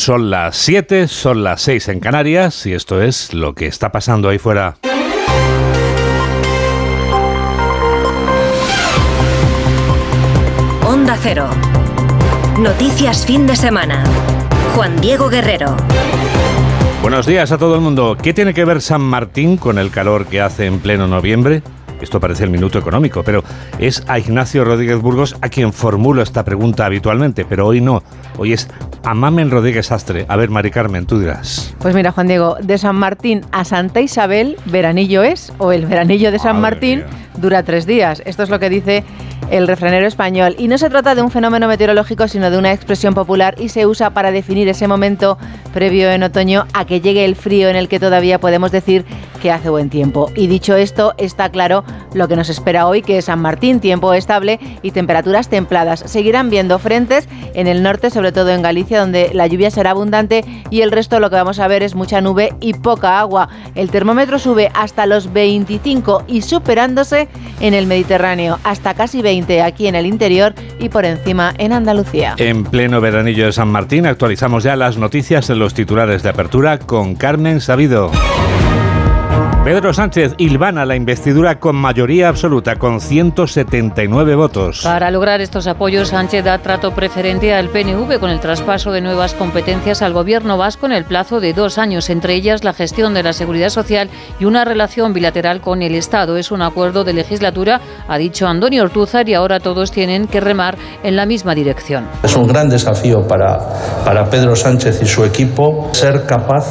Son las 7, son las 6 en Canarias y esto es lo que está pasando ahí fuera. Onda Cero. Noticias fin de semana. Juan Diego Guerrero. Buenos días a todo el mundo. ¿Qué tiene que ver San Martín con el calor que hace en pleno noviembre? Esto parece el minuto económico, pero es a Ignacio Rodríguez Burgos a quien formulo esta pregunta habitualmente, pero hoy no. Hoy es a Mamen Rodríguez Astre. A ver, Mari Carmen, tú dirás. Pues mira, Juan Diego, de San Martín a Santa Isabel, veranillo es, o el veranillo de San Martín dura tres días. Esto es lo que dice el refranero español. Y no se trata de un fenómeno meteorológico, sino de una expresión popular y se usa para definir ese momento previo en otoño a que llegue el frío en el que todavía podemos decir que hace buen tiempo. Y dicho esto, está claro lo que nos espera hoy, que es San Martín, tiempo estable y temperaturas templadas. Seguirán viendo frentes en el norte, sobre todo en Galicia, donde la lluvia será abundante y el resto lo que vamos a ver es mucha nube y poca agua. El termómetro sube hasta los 25 y superándose en el Mediterráneo, hasta casi 20 aquí en el interior y por encima en Andalucía. En pleno veranillo de San Martín actualizamos ya las noticias en los titulares de apertura con Carmen Sabido. Pedro Sánchez hilvana la investidura con mayoría absoluta, con 179 votos. Para lograr estos apoyos, Sánchez da trato preferente al PNV con el traspaso de nuevas competencias al gobierno vasco en el plazo de dos años, entre ellas la gestión de la seguridad social y una relación bilateral con el Estado. Es un acuerdo de legislatura, ha dicho Antonio Ortúzar, y ahora todos tienen que remar en la misma dirección. Es un gran desafío para, para Pedro Sánchez y su equipo ser capaz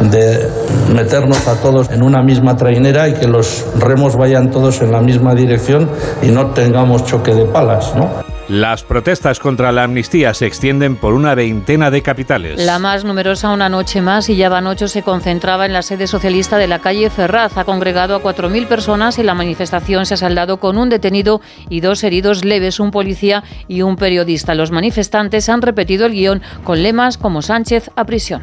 de meternos a todos en una misma trainera y que los remos vayan todos en la misma dirección y no tengamos choque de palas, ¿no? Las protestas contra la amnistía se extienden por una veintena de capitales. La más numerosa una noche más y ya van ocho se concentraba en la sede socialista de la calle Ferraz. Ha congregado a 4.000 personas y la manifestación se ha saldado con un detenido y dos heridos leves, un policía y un periodista. Los manifestantes han repetido el guion con lemas como Sánchez a prisión.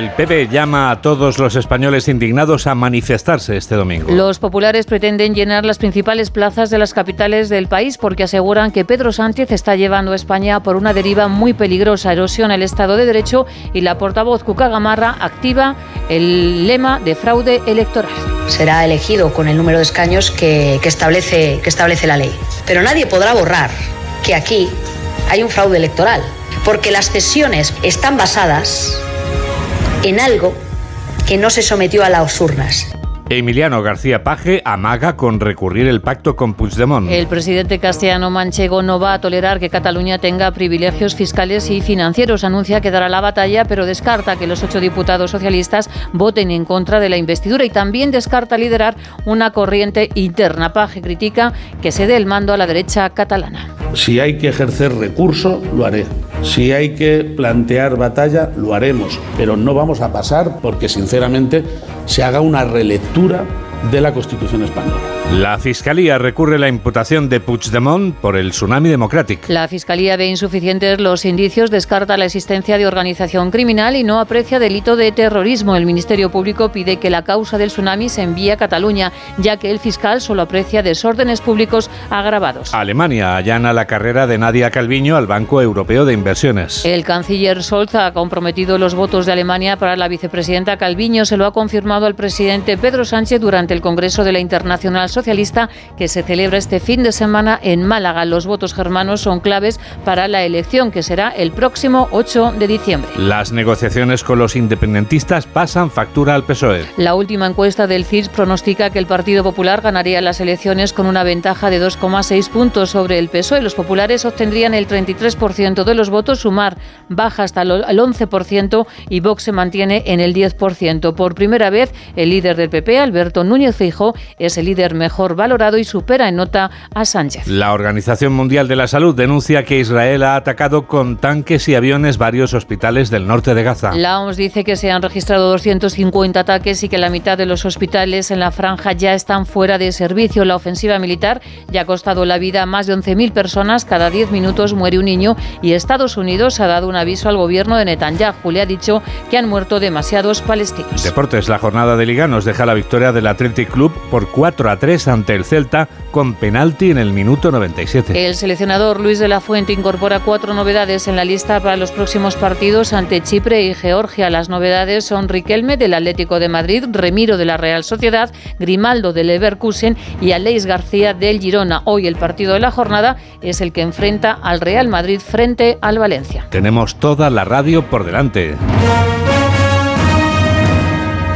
El PP llama a todos los españoles indignados a manifestarse este domingo. Los populares pretenden llenar las principales plazas de las capitales del país porque aseguran que Pedro Sánchez está llevando a España por una deriva muy peligrosa, erosión el Estado de Derecho y la portavoz Cuca Gamarra activa el lema de fraude electoral. Será elegido con el número de escaños que, que establece, que establece la ley. Pero nadie podrá borrar que aquí hay un fraude electoral, porque las cesiones están basadas en algo que no se sometió a las urnas. Emiliano García Paje amaga con recurrir el pacto con Puigdemont. El presidente castellano manchego no va a tolerar que Cataluña tenga privilegios fiscales y financieros. Anuncia que dará la batalla, pero descarta que los ocho diputados socialistas voten en contra de la investidura y también descarta liderar una corriente interna. Paje critica que se dé el mando a la derecha catalana. Si hay que ejercer recurso, lo haré. Si hay que plantear batalla, lo haremos. Pero no vamos a pasar porque, sinceramente, se haga una relectura de la Constitución española. La Fiscalía recurre la imputación de Puigdemont por el tsunami democrático. La Fiscalía ve insuficientes los indicios, descarta la existencia de organización criminal y no aprecia delito de terrorismo. El Ministerio Público pide que la causa del tsunami se envíe a Cataluña, ya que el fiscal solo aprecia desórdenes públicos agravados. Alemania allana la carrera de Nadia Calviño al Banco Europeo de Inversiones. El canciller Scholz ha comprometido los votos de Alemania para la vicepresidenta Calviño. Se lo ha confirmado al presidente Pedro Sánchez durante el Congreso de la Internacional Socialista que se celebra este fin de semana en Málaga. Los votos germanos son claves para la elección que será el próximo 8 de diciembre. Las negociaciones con los independentistas pasan factura al PSOE. La última encuesta del CIS pronostica que el Partido Popular ganaría las elecciones con una ventaja de 2,6 puntos sobre el PSOE. Los populares obtendrían el 33% de los votos, sumar baja hasta el 11% y Vox se mantiene en el 10%. Por primera vez, el líder del PP, Alberto Núñez Feijóo, es el líder mejor valorado y supera en nota a Sánchez. La Organización Mundial de la Salud denuncia que Israel ha atacado con tanques y aviones varios hospitales del norte de Gaza. La OMS dice que se han registrado 250 ataques y que la mitad de los hospitales en la franja ya están fuera de servicio. La ofensiva militar ya ha costado la vida a más de 11.000 personas. Cada 10 minutos muere un niño y Estados Unidos ha dado un aviso al gobierno de Netanyahu. Le ha dicho que han muerto demasiados palestinos. Deportes, la jornada de Liga nos deja la victoria del Atlético Athletic Club por 4 a 3 ante el Celta con penalti en el minuto 97. El seleccionador Luis de la Fuente incorpora cuatro novedades en la lista para los próximos partidos ante Chipre y Georgia. Las novedades son Riquelme del Atlético de Madrid, Remiro de la Real Sociedad, Grimaldo del Leverkusen y Aleix García del Girona. Hoy el partido de la jornada es el que enfrenta al Real Madrid frente al Valencia. Tenemos toda la radio por delante.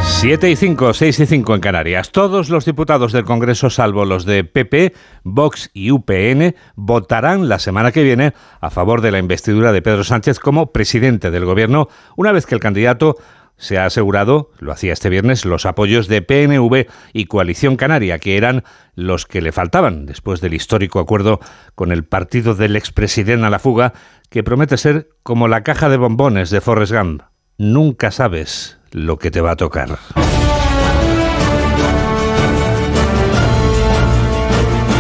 7 y 5, 6 y 5 en Canarias. Todos los diputados del Congreso, salvo los de PP, Vox y UPN, votarán la semana que viene a favor de la investidura de Pedro Sánchez como presidente del Gobierno, una vez que el candidato se ha asegurado, lo hacía este viernes, los apoyos de PNV y Coalición Canaria, que eran los que le faltaban después del histórico acuerdo con el partido del expresidente a la fuga, que promete ser como la caja de bombones de Forrest Gump. Nunca sabes lo que te va a tocar.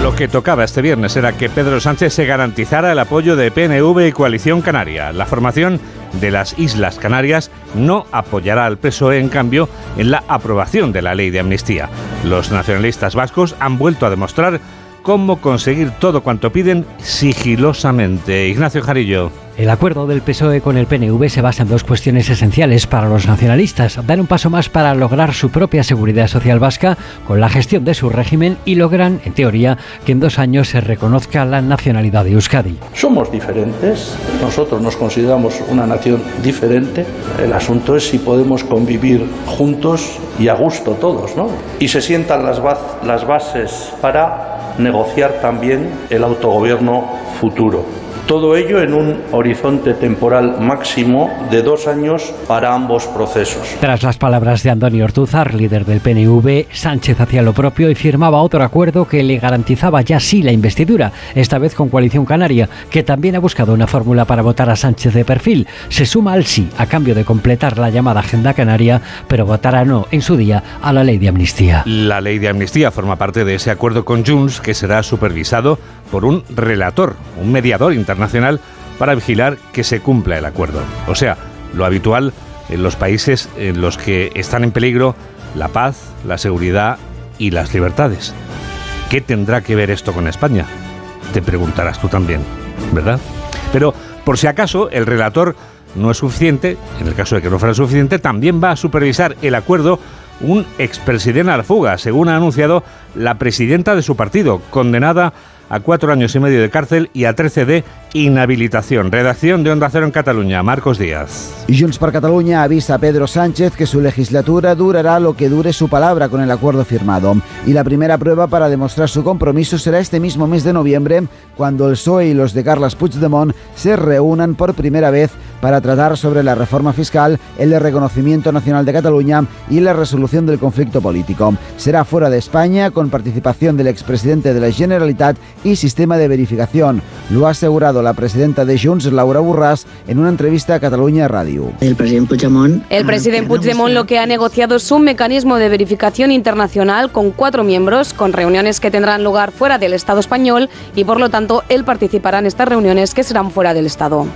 Lo que tocaba este viernes era que Pedro Sánchez se garantizara el apoyo de PNV y Coalición Canaria. La formación de las Islas Canarias no apoyará al PSOE, en cambio, en la aprobación de la ley de amnistía. Los nacionalistas vascos han vuelto a demostrar cómo conseguir todo cuanto piden sigilosamente. Ignacio Jarillo. El acuerdo del PSOE con el PNV se basa en dos cuestiones esenciales para los nacionalistas. Dar un paso más para lograr su propia seguridad social vasca con la gestión de su régimen y logran, en teoría, que en dos años se reconozca la nacionalidad de Euskadi. Somos diferentes, nosotros nos consideramos una nación diferente. El asunto es si podemos convivir juntos y a gusto todos, ¿no? Y se sientan las, las bases para negociar también el autogobierno futuro. Todo ello en un horizonte temporal máximo de dos años para ambos procesos. Tras las palabras de Antonio Ortúzar, líder del PNV, Sánchez hacía lo propio y firmaba otro acuerdo que le garantizaba ya sí la investidura, esta vez con Coalición Canaria, que también ha buscado una fórmula para votar a Sánchez de perfil. Se suma al sí a cambio de completar la llamada Agenda Canaria, pero votará no en su día a la ley de amnistía. La ley de amnistía forma parte de ese acuerdo con Junts que será supervisado por un relator, un mediador internacional para vigilar que se cumpla el acuerdo. O sea, lo habitual en los países en los que están en peligro la paz, la seguridad y las libertades. ¿Qué tendrá que ver esto con España? Te preguntarás tú también, ¿verdad? Pero por si acaso el relator no es suficiente, en el caso de que no fuera suficiente, también va a supervisar el acuerdo un expresidente a la fuga, según ha anunciado la presidenta de su partido, condenada a cuatro años y medio de cárcel y a 13 de inhabilitación. Redacción de Onda Cero en Cataluña, Marcos Díaz. Junts per Cataluña avisa a Pedro Sánchez que su legislatura durará lo que dure su palabra con el acuerdo firmado. Y la primera prueba para demostrar su compromiso será este mismo mes de noviembre, cuando el PSOE y los de Carles Puigdemont se reúnan por primera vez para tratar sobre la reforma fiscal, el reconocimiento nacional de Cataluña y la resolución del conflicto político. Será fuera de España, con participación del expresidente de la Generalitat y sistema de verificación. Lo ha asegurado la presidenta de Junts, Laura Burras, en una entrevista a Cataluña Radio. El presidente Puigdemont, el presidente Puigdemont lo que ha negociado es un mecanismo de verificación internacional con cuatro miembros, con reuniones que tendrán lugar fuera del Estado español y por lo tanto él participará en estas reuniones que serán fuera del Estado.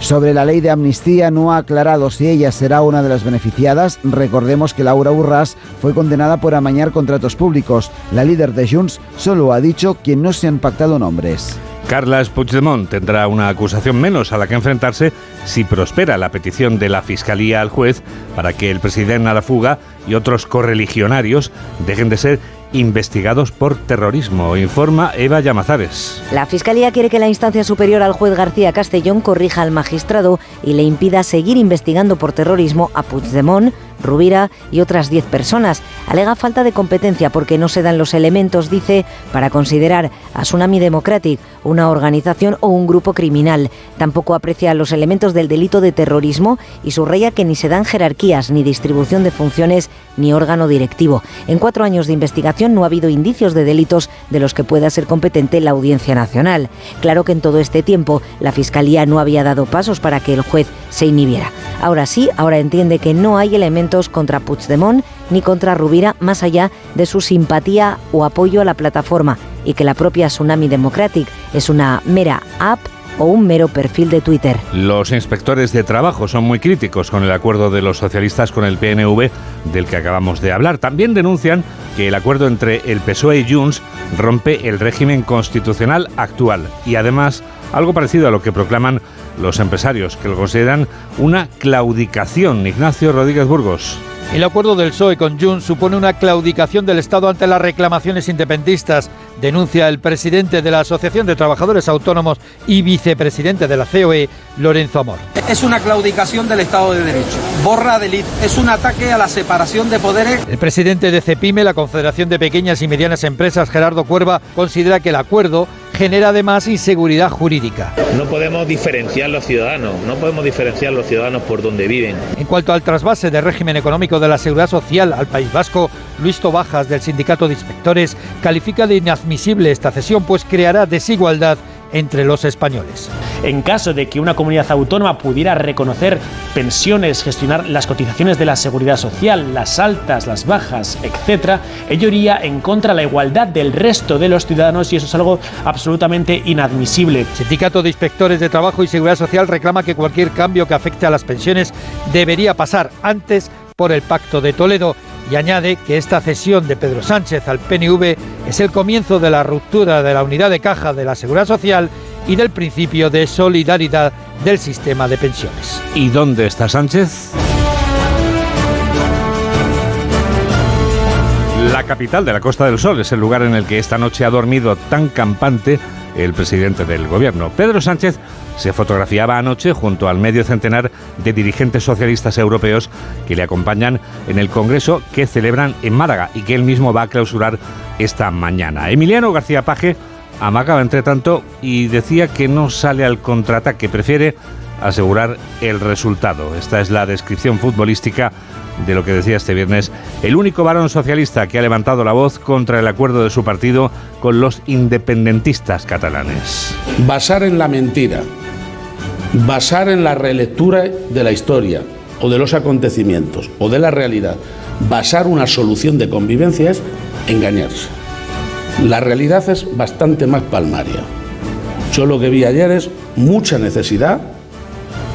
Sobre la ley de amnistía no ha aclarado si ella será una de las beneficiadas. Recordemos que Laura Urras fue condenada por amañar contratos públicos. La líder de Junts solo ha dicho que no se han pactado nombres. Carles Puigdemont tendrá una acusación menos a la que enfrentarse si prospera la petición de la Fiscalía al juez para que el presidente a la fuga y otros correligionarios dejen de ser investigados por terrorismo, informa Eva Llamazares. La Fiscalía quiere que la instancia superior al juez García Castellón corrija al magistrado y le impida seguir investigando por terrorismo a Puigdemont, Rubira y otras 10 personas. Alega falta de competencia porque no se dan los elementos, dice, para considerar a Tsunami Democratic una organización o un grupo criminal. Tampoco aprecia los elementos del delito de terrorismo y subraya que ni se dan jerarquías, ni distribución de funciones, ni órgano directivo. En cuatro años de investigación no ha habido indicios de delitos de los que pueda ser competente la Audiencia Nacional. Claro que en todo este tiempo la Fiscalía no había dado pasos para que el juez se inhibiera. Ahora sí, ahora entiende que no hay elementos contra Puigdemont ni contra Rubira más allá de su simpatía o apoyo a la plataforma y que la propia Tsunami Democratic es una mera app o un mero perfil de Twitter. Los inspectores de trabajo son muy críticos con el acuerdo de los socialistas con el PNV del que acabamos de hablar. También denuncian que el acuerdo entre el PSOE y Junts rompe el régimen constitucional actual y además algo parecido a lo que proclaman los empresarios, que lo consideran una claudicación. Ignacio Rodríguez Burgos. El acuerdo del PSOE con Junts supone una claudicación del Estado ante las reclamaciones independentistas, denuncia el presidente de la Asociación de Trabajadores Autónomos y vicepresidente de la COE, Lorenzo Amor. Es una claudicación del Estado de Derecho. Borra del es un ataque a la separación de poderes. El presidente de CEPIME, la Confederación de Pequeñas y Medianas Empresas, Gerardo Cuerva, considera que el acuerdo genera además inseguridad jurídica. No podemos diferenciar los ciudadanos, no podemos diferenciar los ciudadanos por donde viven. En cuanto al trasvase del régimen económico de la Seguridad Social al País Vasco, Luis Tobajas del Sindicato de Inspectores califica de inadmisible esta cesión pues creará desigualdad entre los españoles. En caso de que una comunidad autónoma pudiera reconocer pensiones, gestionar las cotizaciones de la seguridad social, las altas, las bajas, etc., ello iría en contra de la igualdad del resto de los ciudadanos y eso es algo absolutamente inadmisible. El Sindicato de Inspectores de Trabajo y Seguridad Social reclama que cualquier cambio que afecte a las pensiones debería pasar antes por el Pacto de Toledo y añade que esta cesión de Pedro Sánchez al PNV es el comienzo de la ruptura de la unidad de caja de la Seguridad Social y del principio de solidaridad del sistema de pensiones. ¿Y dónde está Sánchez? La capital de la Costa del Sol es el lugar en el que esta noche ha dormido tan campante el presidente del gobierno. Pedro Sánchez se fotografiaba anoche junto al medio centenar de dirigentes socialistas europeos que le acompañan en el Congreso que celebran en Málaga y que él mismo va a clausurar esta mañana. Emiliano García Paje amagaba entre tanto y decía que no sale al contraataque, prefiere asegurar el resultado. Esta es la descripción futbolística de lo que decía este viernes el único varón socialista que ha levantado la voz contra el acuerdo de su partido con los independentistas catalanes. Basar en la mentira, basar en la relectura de la historia o de los acontecimientos o de la realidad, basar una solución de convivencia es engañarse. La realidad es bastante más palmaria. Yo lo que vi ayer es mucha necesidad,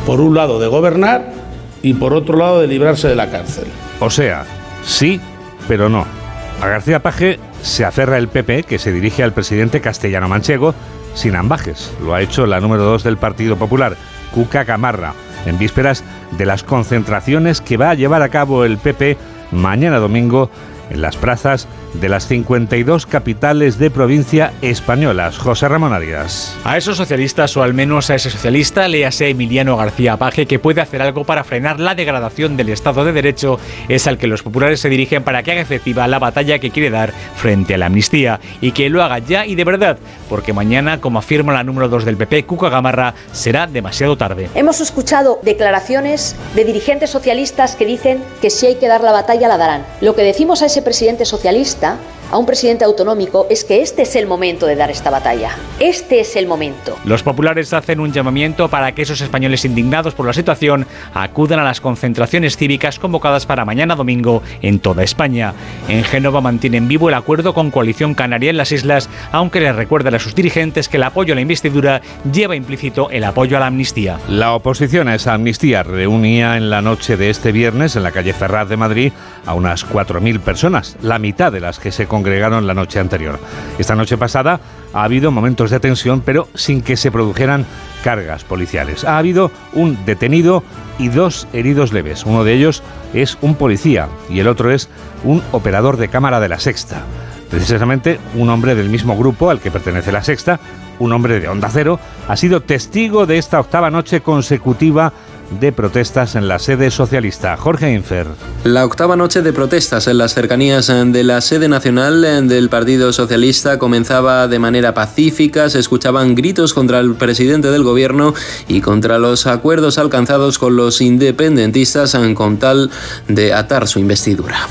por un lado, de gobernar y por otro lado, de librarse de la cárcel. O sea, sí, pero no. A García Paje se aferra el PP, que se dirige al presidente castellano manchego, sin ambajes. Lo ha hecho la número dos del Partido Popular, Cuca Camarra, en vísperas de las concentraciones que va a llevar a cabo el PP mañana domingo en las plazas de las 52 capitales de provincia españolas. José Ramón Arias. A esos socialistas, o al menos a ese socialista, léase Emiliano García Paje, que puede hacer algo para frenar la degradación del Estado de Derecho, es al que los populares se dirigen para que haga efectiva la batalla que quiere dar frente a la amnistía, y que lo haga ya y de verdad, porque mañana, como afirma la número 2 del PP, Cuca Gamarra, será demasiado tarde. Hemos escuchado declaraciones de dirigentes socialistas que dicen que si hay que dar la batalla la darán. Lo que decimos a ese presidente socialista да? A un presidente autonómico es que este es el momento de dar esta batalla. Este es el momento. Los populares hacen un llamamiento para que esos españoles indignados por la situación acudan a las concentraciones cívicas convocadas para mañana domingo en toda España. En Génova mantienen vivo el acuerdo con Coalición Canaria en las islas, aunque les recuerdan a sus dirigentes que el apoyo a la investidura lleva implícito el apoyo a la amnistía. La oposición a esa amnistía reunía en la noche de este viernes en la calle Ferraz de Madrid a unas 4.000 personas, la mitad de las que se congregaron la noche anterior. Esta noche pasada ha habido momentos de tensión, pero sin que se produjeran cargas policiales. Ha habido un detenido y dos heridos leves. Uno de ellos es un policía y el otro es un operador de cámara de la Sexta. Precisamente un hombre del mismo grupo al que pertenece la Sexta, un hombre de Onda Cero, ha sido testigo de esta octava noche consecutiva de protestas en la sede socialista. Jorge Infer. La octava noche de protestas en las cercanías de la sede nacional del Partido Socialista comenzaba de manera pacífica, se escuchaban gritos contra el presidente del gobierno y contra los acuerdos alcanzados con los independentistas con tal de atar su investidura.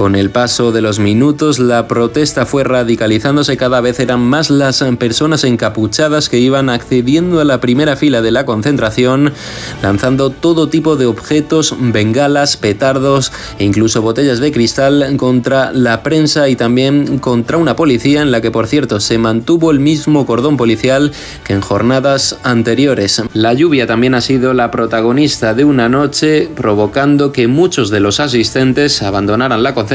Con el paso de los minutos, la protesta fue radicalizándose. Cada vez eran más las personas encapuchadas que iban accediendo a la primera fila de la concentración, lanzando todo tipo de objetos, bengalas, petardos e incluso botellas de cristal contra la prensa y también contra una policía en la que, por cierto, se mantuvo el mismo cordón policial que en jornadas anteriores. La lluvia también ha sido la protagonista de una noche, provocando que muchos de los asistentes abandonaran la concentración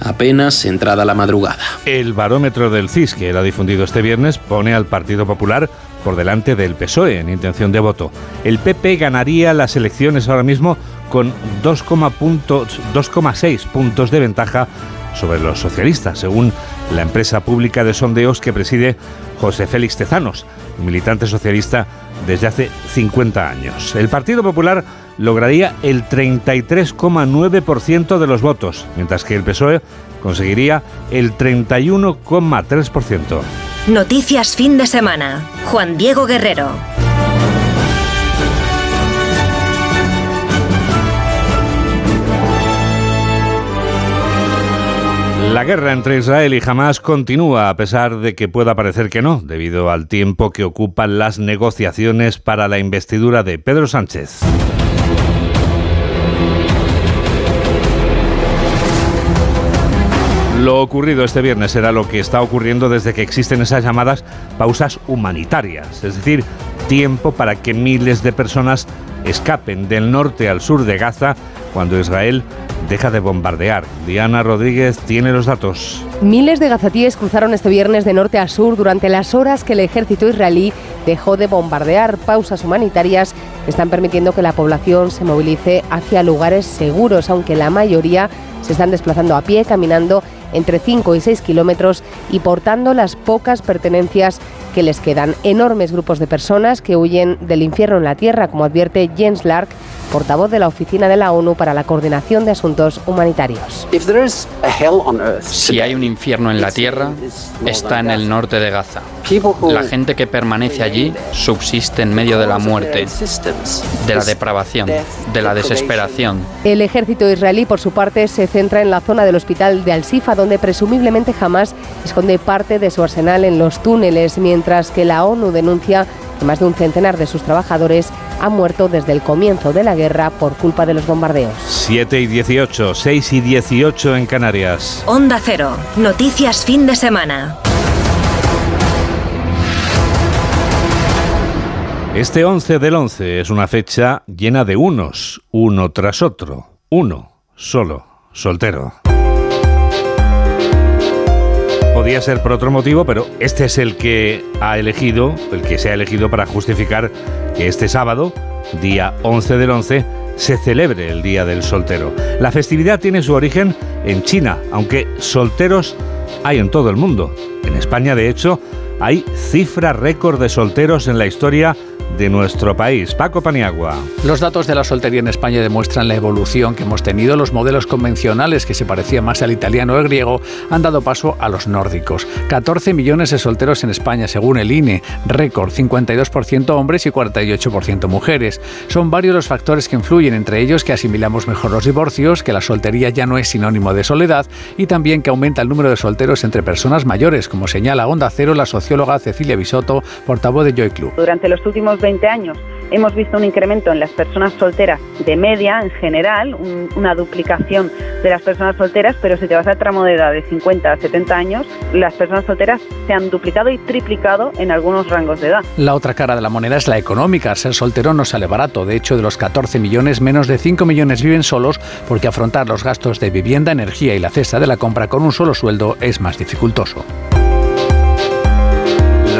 apenas entrada la madrugada. El barómetro del CIS, que era difundido este viernes, pone al Partido Popular por delante del PSOE en intención de voto. El PP ganaría las elecciones ahora mismo con 2,6 puntos de ventaja sobre los socialistas, según la empresa pública de sondeos que preside José Félix Tezanos, militante socialista desde hace 50 años. El Partido Popular lograría el 33,9% de los votos, mientras que el PSOE conseguiría el 31,3%. Noticias fin de semana. Juan Diego Guerrero. La guerra entre Israel y Hamas continúa a pesar de que pueda parecer que no, debido al tiempo que ocupan las negociaciones para la investidura de Pedro Sánchez. Lo ocurrido este viernes será lo que está ocurriendo desde que existen esas llamadas pausas humanitarias, es decir, tiempo para que miles de personas escapen del norte al sur de Gaza cuando Israel deja de bombardear. Diana Rodríguez tiene los datos. Miles de gazatíes cruzaron este viernes de norte a sur durante las horas que el ejército israelí dejó de bombardear. Pausas humanitarias están permitiendo que la población se movilice hacia lugares seguros, aunque la mayoría se están desplazando a pie, caminando entre 5 y 6 kilómetros y portando las pocas pertenencias que les quedan. Enormes grupos de personas que huyen del infierno en la tierra, como advierte Jens Lark, portavoz de la Oficina de la ONU para la Coordinación de Asuntos Humanitarios. Si hay un infierno en la tierra, está en el norte de Gaza. La gente que permanece allí subsiste en medio de la muerte, de la depravación, de la desesperación. El ejército israelí, por su parte, se centra en la zona del hospital de Al-Sifa, donde presumiblemente jamás esconde parte de su arsenal en los túneles, mientras que la ONU denuncia que más de un centenar de sus trabajadores han muerto desde el comienzo de la guerra por culpa de los bombardeos. 7 y 18, 6 y 18 en Canarias. Onda Cero, noticias fin de semana. Este 11 del 11 es una fecha llena de unos, uno tras otro, uno, solo, soltero. Podía ser por otro motivo, pero este es el que ha elegido, el que se ha elegido para justificar que este sábado, día 11 del 11, se celebre el Día del Soltero. La festividad tiene su origen en China, aunque solteros hay en todo el mundo. En España, de hecho, hay cifra récord de solteros en la historia de nuestro país. Paco Paniagua. Los datos de la soltería en España demuestran la evolución que hemos tenido. Los modelos convencionales que se parecían más al italiano o al griego han dado paso a los nórdicos. 14 millones de solteros en España, según el INE. Récord, 52% hombres y 48% mujeres. Son varios los factores que influyen, entre ellos que asimilamos mejor los divorcios, que la soltería ya no es sinónimo de soledad y también que aumenta el número de solteros entre personas mayores, como señala Onda Cero la socióloga Cecilia Bisotto, portavoz de Joy Club. Durante los últimos 20 años hemos visto un incremento en las personas solteras de media en general, una duplicación de las personas solteras, pero si te vas al tramo de edad de 50 a 70 años, las personas solteras se han duplicado y triplicado en algunos rangos de edad. La otra cara de la moneda es la económica. Ser soltero no sale barato. De hecho, de los 14 millones, menos de 5 millones viven solos porque afrontar los gastos de vivienda, energía y la cesta de la compra con un solo sueldo es más dificultoso.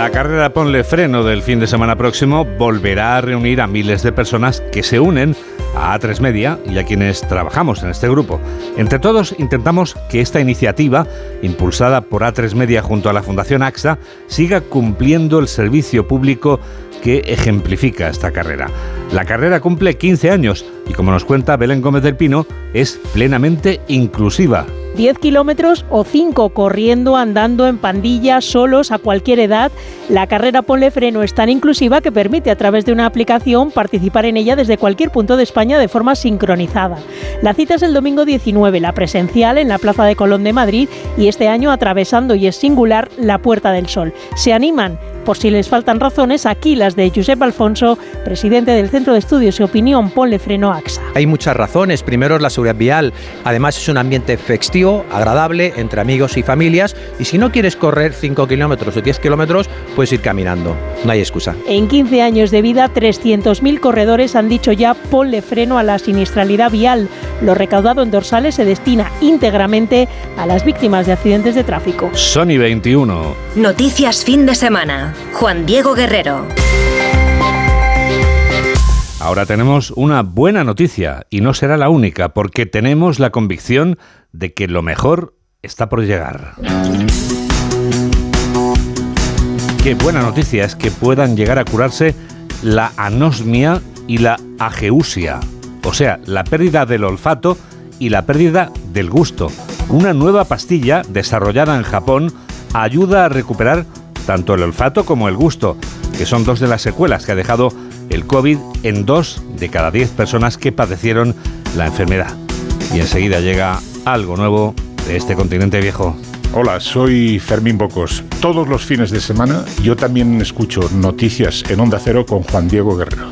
La carrera Ponle Freno del fin de semana próximo volverá a reunir a miles de personas que se unen a A3 Media y a quienes trabajamos en este grupo. Entre todos intentamos que esta iniciativa, impulsada por A3 Media junto a la Fundación AXA, siga cumpliendo el servicio público que ejemplifica esta carrera. La carrera cumple 15 años y como nos cuenta Belén Gómez del Pino, es plenamente inclusiva. 10 kilómetros o 5 corriendo, andando en pandillas, solos, a cualquier edad. La carrera Ponle Freno es tan inclusiva que permite a través de una aplicación participar en ella desde cualquier punto de España de forma sincronizada. La cita es el domingo 19, la presencial en la Plaza de Colón de Madrid y este año atravesando y es singular la Puerta del Sol. Se animan por si les faltan razones, aquí las de Josep Alfonso, presidente del Centro de Estudios y Opinión Ponle Freno AXA. Hay muchas razones. Primero es la seguridad vial. Además es un ambiente festivo, agradable, entre amigos y familias. Y si no quieres correr 5 kilómetros o 10 kilómetros, puedes ir caminando. No hay excusa. En 15 años de vida, 300.000 corredores han dicho ya ponle freno a la siniestralidad vial. Lo recaudado en dorsales se destina íntegramente a las víctimas de accidentes de tráfico. Sony 21. Noticias fin de semana. Juan Diego Guerrero. Ahora tenemos una buena noticia y no será la única porque tenemos la convicción de que lo mejor está por llegar. Qué buena noticia es que puedan llegar a curarse la anosmia y la ageusia, o sea, la pérdida del olfato y la pérdida del gusto. Una nueva pastilla desarrollada en Japón ayuda a recuperar tanto el olfato como el gusto, que son dos de las secuelas que ha dejado el COVID en dos de cada diez personas que padecieron la enfermedad. Y enseguida llega algo nuevo de este continente viejo. Hola, soy Fermín Bocos. Todos los fines de semana yo también escucho noticias en Onda Cero con Juan Diego Guerrero.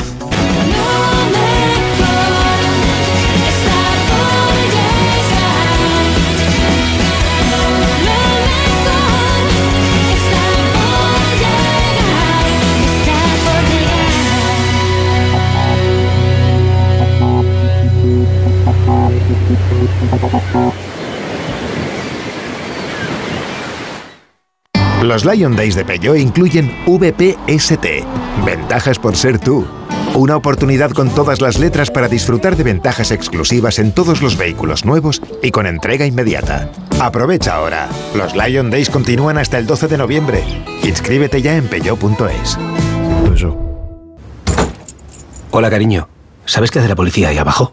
Los Lion Days de Peugeot incluyen VPST, ventajas por ser tú. Una oportunidad con todas las letras para disfrutar de ventajas exclusivas en todos los vehículos nuevos y con entrega inmediata. Aprovecha ahora. Los Lion Days continúan hasta el 12 de noviembre. Inscríbete ya en peugeot.es. Hola, cariño. ¿Sabes qué hace la policía ahí abajo?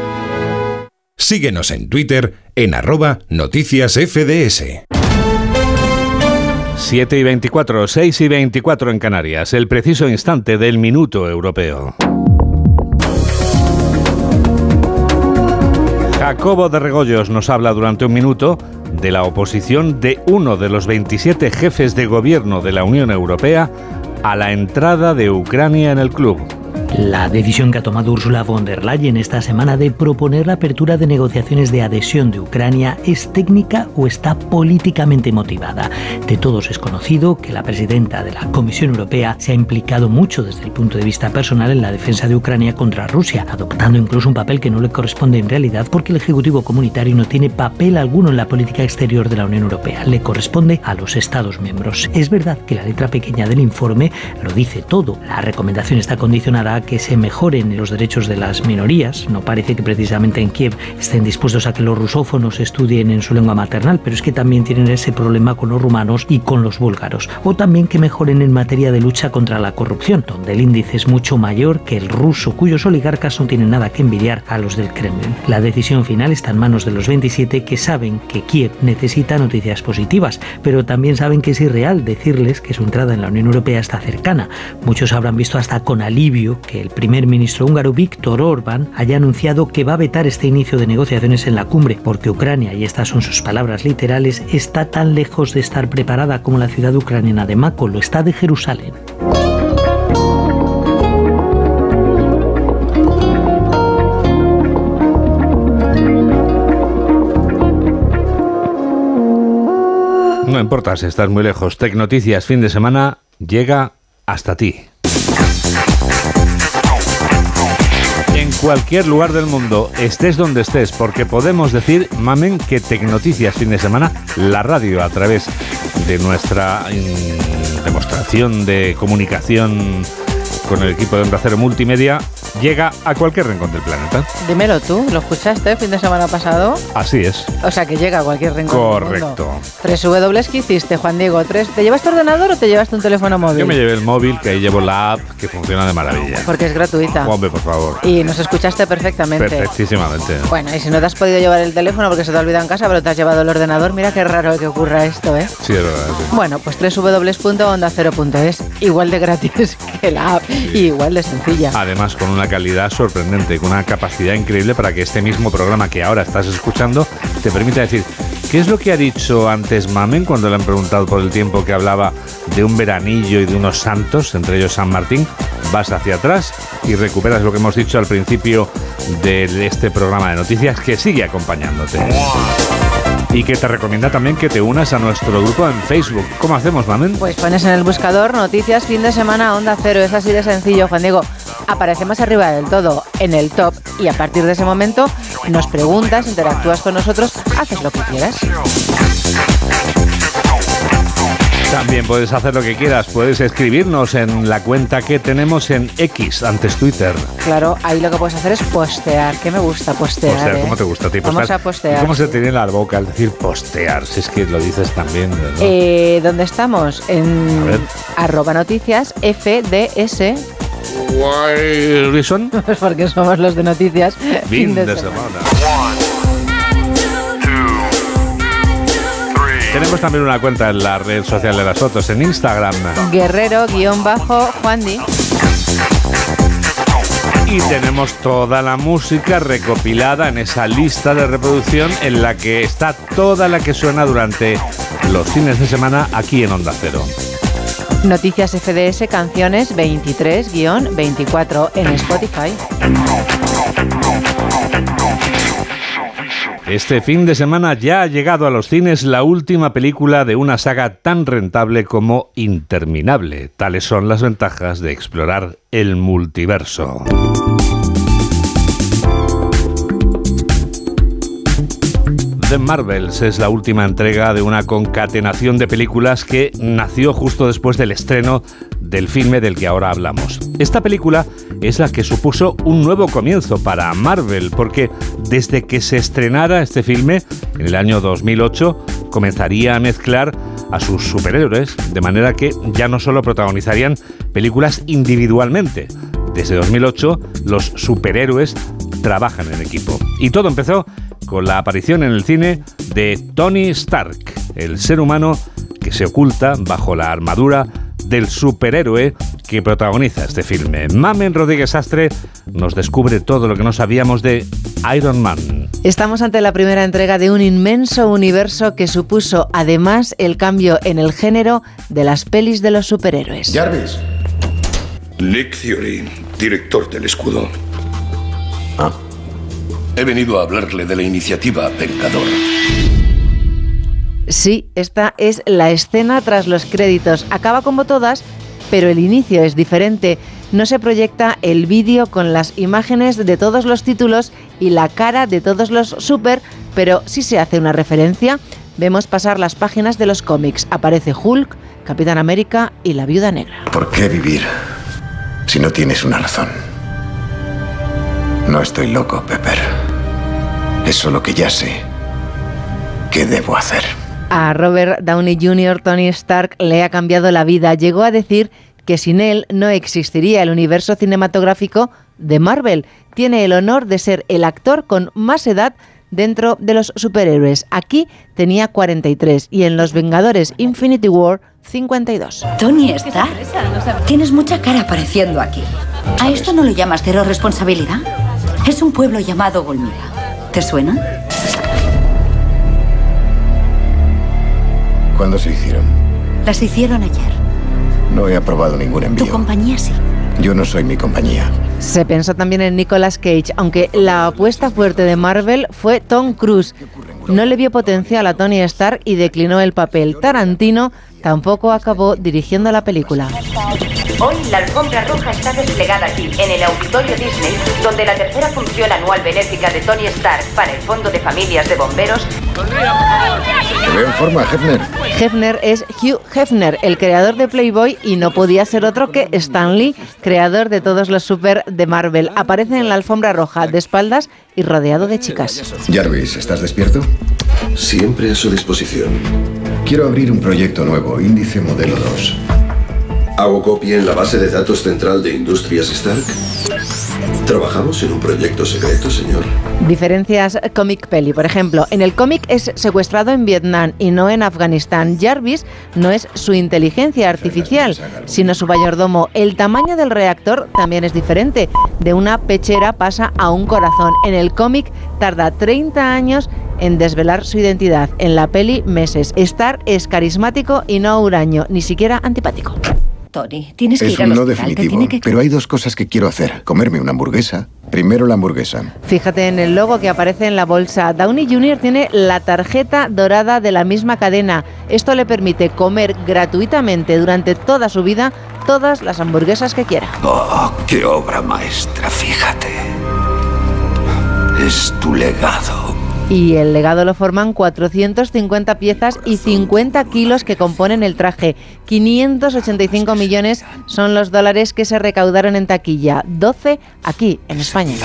Síguenos en Twitter en arroba noticias FDS. 7 y 24, 6 y 24 en Canarias, el preciso instante del minuto europeo. Jacobo de Regoyos nos habla durante un minuto de la oposición de uno de los 27 jefes de gobierno de la Unión Europea a la entrada de Ucrania en el club. La decisión que ha tomado Ursula von der Leyen esta semana de proponer la apertura de negociaciones de adhesión de Ucrania es técnica o está políticamente motivada. De todos es conocido que la presidenta de la Comisión Europea se ha implicado mucho desde el punto de vista personal en la defensa de Ucrania contra Rusia, adoptando incluso un papel que no le corresponde en realidad porque el Ejecutivo Comunitario no tiene papel alguno en la política exterior de la Unión Europea, le corresponde a los Estados miembros. Es verdad que la letra pequeña del informe lo dice todo. La recomendación está condicionada a que se mejoren los derechos de las minorías. No parece que precisamente en Kiev estén dispuestos a que los rusófonos estudien en su lengua maternal, pero es que también tienen ese problema con los rumanos y con los búlgaros. O también que mejoren en materia de lucha contra la corrupción, donde el índice es mucho mayor que el ruso, cuyos oligarcas no tienen nada que envidiar a los del Kremlin. La decisión final está en manos de los 27 que saben que Kiev necesita noticias positivas, pero también saben que es irreal decirles que su entrada en la Unión Europea está cercana. Muchos habrán visto hasta con alivio que el primer ministro húngaro Víctor Orbán haya anunciado que va a vetar este inicio de negociaciones en la cumbre, porque Ucrania, y estas son sus palabras literales, está tan lejos de estar preparada como la ciudad ucraniana de Mako lo está de Jerusalén. No importa si estás muy lejos, Tec Noticias fin de semana llega hasta ti. Cualquier lugar del mundo, estés donde estés, porque podemos decir, mamen, que Tecnoticias fin de semana, la radio a través de nuestra mm, demostración de comunicación con el equipo de Onda Multimedia llega a cualquier rincón del planeta. Dímelo tú, ¿lo escuchaste el fin de semana pasado? Así es. O sea que llega a cualquier rincón. Correcto. Tres W que hiciste, Juan Diego. ¿Tres? ¿Te llevas tu ordenador o te llevas un teléfono móvil? Yo me llevé el móvil, que ahí llevo la app, que funciona de maravilla. Porque es gratuita. Hombre, por favor. Y nos escuchaste perfectamente. Perfectísimamente. Bueno, y si no te has podido llevar el teléfono porque se te ha olvidado en casa, pero te has llevado el ordenador, mira qué raro que ocurra esto, ¿eh? Sí, es verdad. sí. Bueno, pues www.ondacero.es, igual de gratis que la app y igual de sencilla. Además, con una calidad sorprendente, con una capacidad increíble para que este mismo programa que ahora estás escuchando te permita decir, ¿qué es lo que ha dicho antes Mamen cuando le han preguntado por el tiempo que hablaba de un veranillo y de unos santos, entre ellos San Martín? Vas hacia atrás y recuperas lo que hemos dicho al principio de este programa de noticias que sigue acompañándote. Y que te recomienda también que te unas a nuestro grupo en Facebook. ¿Cómo hacemos, Mamen? Pues pones en el buscador noticias fin de semana Onda Cero. Es así de sencillo, Juan Diego. Aparecemos arriba del todo, en el top. Y a partir de ese momento nos preguntas, interactúas con nosotros, haces lo que quieras. También puedes hacer lo que quieras. Puedes escribirnos en la cuenta que tenemos en X, antes Twitter. Claro, ahí lo que puedes hacer es postear. Que me gusta postear. Postear, ¿eh? ¿cómo te gusta a ti? Vamos a postear. ¿Y ¿Cómo se te viene la boca al decir postear? Si es que lo dices también. ¿no? Eh, ¿Dónde estamos? En arroba noticias FDS. Why reason? Pues porque somos los de noticias. Fin de semana. Tenemos también una cuenta en la red social de las fotos, en Instagram. Guerrero guion bajo Juan Di. Y tenemos toda la música recopilada en esa lista de reproducción en la que está toda la que suena durante los fines de semana aquí en Onda Cero. Noticias FDS Canciones 23-24 en Spotify. Este fin de semana ya ha llegado a los cines la última película de una saga tan rentable como interminable. Tales son las ventajas de explorar el multiverso. The Marvels es la última entrega de una concatenación de películas que nació justo después del estreno del filme del que ahora hablamos. Esta película es la que supuso un nuevo comienzo para Marvel, porque desde que se estrenara este filme, en el año 2008, comenzaría a mezclar a sus superhéroes, de manera que ya no solo protagonizarían películas individualmente. Desde 2008, los superhéroes trabajan en equipo. Y todo empezó con la aparición en el cine de Tony Stark, el ser humano que se oculta bajo la armadura del superhéroe que protagoniza este filme. Mamen Rodríguez Astre nos descubre todo lo que no sabíamos de Iron Man. Estamos ante la primera entrega de un inmenso universo que supuso además el cambio en el género de las pelis de los superhéroes. Jarvis. Nick Fury, director del escudo. Ah. He venido a hablarle de la iniciativa Vengador. Sí, esta es la escena tras los créditos. Acaba como todas, pero el inicio es diferente. No se proyecta el vídeo con las imágenes de todos los títulos y la cara de todos los super, pero sí se hace una referencia. Vemos pasar las páginas de los cómics. Aparece Hulk, Capitán América y la Viuda Negra. ¿Por qué vivir si no tienes una razón? No estoy loco, Pepper. Es solo que ya sé qué debo hacer. A Robert Downey Jr., Tony Stark le ha cambiado la vida. Llegó a decir que sin él no existiría el universo cinematográfico de Marvel. Tiene el honor de ser el actor con más edad dentro de los superhéroes. Aquí tenía 43 y en Los Vengadores Infinity War 52. Tony Stark, tienes mucha cara apareciendo aquí. ¿A esto no le llamas cero responsabilidad? Es un pueblo llamado Golmira. ¿Te suena? ¿Cuándo se hicieron? Las hicieron ayer. No he aprobado ningún Tu envío. compañía sí. Yo no soy mi compañía. Se pensó también en Nicolas Cage, aunque la apuesta fuerte de Marvel fue Tom Cruise. No le vio potencial a Tony Stark y declinó el papel. Tarantino tampoco acabó dirigiendo la película. Hoy la alfombra roja está desplegada aquí, en el Auditorio Disney, donde la tercera función anual benéfica de Tony Stark para el Fondo de Familias de Bomberos. Te veo en forma, Hefner. Hefner es Hugh Hefner, el creador de Playboy, y no podía ser otro que Stan Lee, creador de todos los super de Marvel. Aparece en la alfombra roja, de espaldas y rodeado de chicas. Jarvis, ¿estás despierto? Siempre a su disposición. Quiero abrir un proyecto nuevo, índice modelo 2. ¿Hago copia en la base de datos central de Industrias Stark? ¿Trabajamos en un proyecto secreto, señor? Diferencias cómic peli. Por ejemplo, en el cómic es secuestrado en Vietnam y no en Afganistán. Jarvis no es su inteligencia artificial, sino su mayordomo. El tamaño del reactor también es diferente. De una pechera pasa a un corazón. En el cómic tarda 30 años en desvelar su identidad. En la peli, meses. Star es carismático y no huraño, ni siquiera antipático. Tony, tienes que Es ir al un no hospital. Definitivo, que... pero hay dos cosas que quiero hacer. Comerme una hamburguesa. Primero la hamburguesa. Fíjate en el logo que aparece en la bolsa. Downey Jr. tiene la tarjeta dorada de la misma cadena. Esto le permite comer gratuitamente durante toda su vida todas las hamburguesas que quiera. Oh, qué obra maestra, fíjate. Es tu legado. Y el legado lo forman 450 piezas y 50 kilos que componen el traje. 585 millones son los dólares que se recaudaron en taquilla. 12 aquí, en España.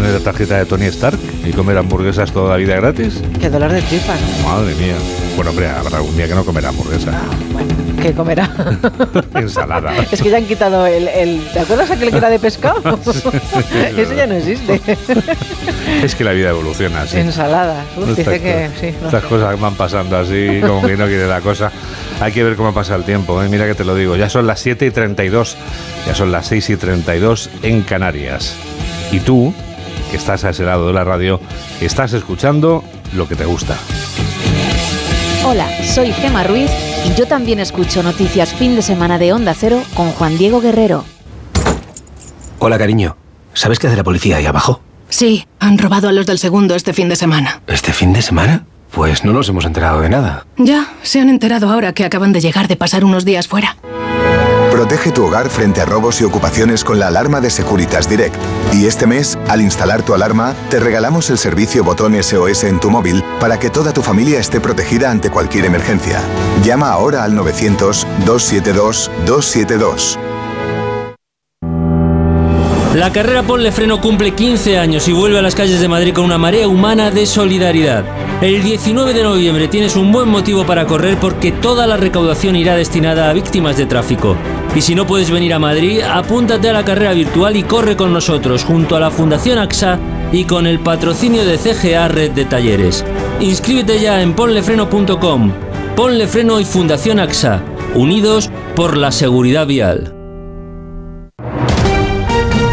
Tener la tarjeta de Tony Stark y comer hamburguesas toda la vida gratis? Qué dolor de tripa, ¿no? Madre mía. Bueno, hombre, habrá algún día que no comerá hamburguesa. ¿Qué comerá? Ensalada. Es que ya han quitado el, el- ¿Te acuerdas aquel que era de pescado? Eso ya no existe. Es que la vida evoluciona así. Ensalada. Uf, dice que cosas- sí. no. Estas cosas van pasando así, como que no quiere la cosa. Hay que ver cómo pasa el tiempo, ¿eh? mira que te lo digo. Ya son las 7 y 32, ya son las 6 y 32 en Canarias. Y tú, que estás a ese lado de la radio, estás escuchando lo que te gusta. Hola, soy Gema Ruiz y yo también escucho noticias fin de semana de Onda Cero con Juan Diego Guerrero. Hola, cariño. ¿Sabes qué hace la policía ahí abajo? Sí, han robado a los del segundo este fin de semana. ¿Este fin de semana? Pues no nos hemos enterado de nada. Ya, se han enterado ahora que acaban de llegar de pasar unos días fuera. Protege tu hogar frente a robos y ocupaciones con la alarma de Securitas Direct. Y este mes, al instalar tu alarma, te regalamos el servicio botón SOS en tu móvil para que toda tu familia esté protegida ante cualquier emergencia. Llama ahora al 900-272-272. La carrera Ponle Freno cumple 15 años y vuelve a las calles de Madrid con una marea humana de solidaridad. El 19 de noviembre tienes un buen motivo para correr porque toda la recaudación irá destinada a víctimas de tráfico. Y si no puedes venir a Madrid, apúntate a la carrera virtual y corre con nosotros junto a la Fundación AXA y con el patrocinio de CGA Red de Talleres. Inscríbete ya en ponlefreno.com. Ponle Freno y Fundación AXA, unidos por la seguridad vial.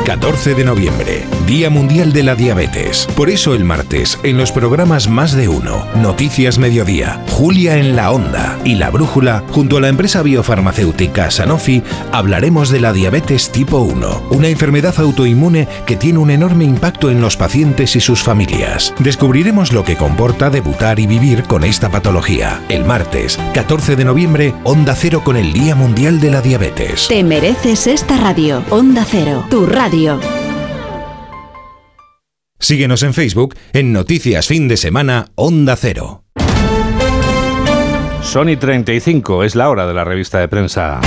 14 de noviembre, Día Mundial de la Diabetes. Por eso el martes, en los programas Más de Uno, Noticias Mediodía, Julia en la Onda y La Brújula, junto a la empresa biofarmacéutica Sanofi, hablaremos de la diabetes tipo 1, una enfermedad autoinmune que tiene un enorme impacto en los pacientes y sus familias. Descubriremos lo que comporta debutar y vivir con esta patología. El martes, 14 de noviembre, Onda Cero con el Día Mundial de la Diabetes. Te mereces esta radio. Onda Cero, tu radio. Síguenos en Facebook en Noticias Fin de Semana Onda Cero. Sony 35 es la hora de la revista de prensa.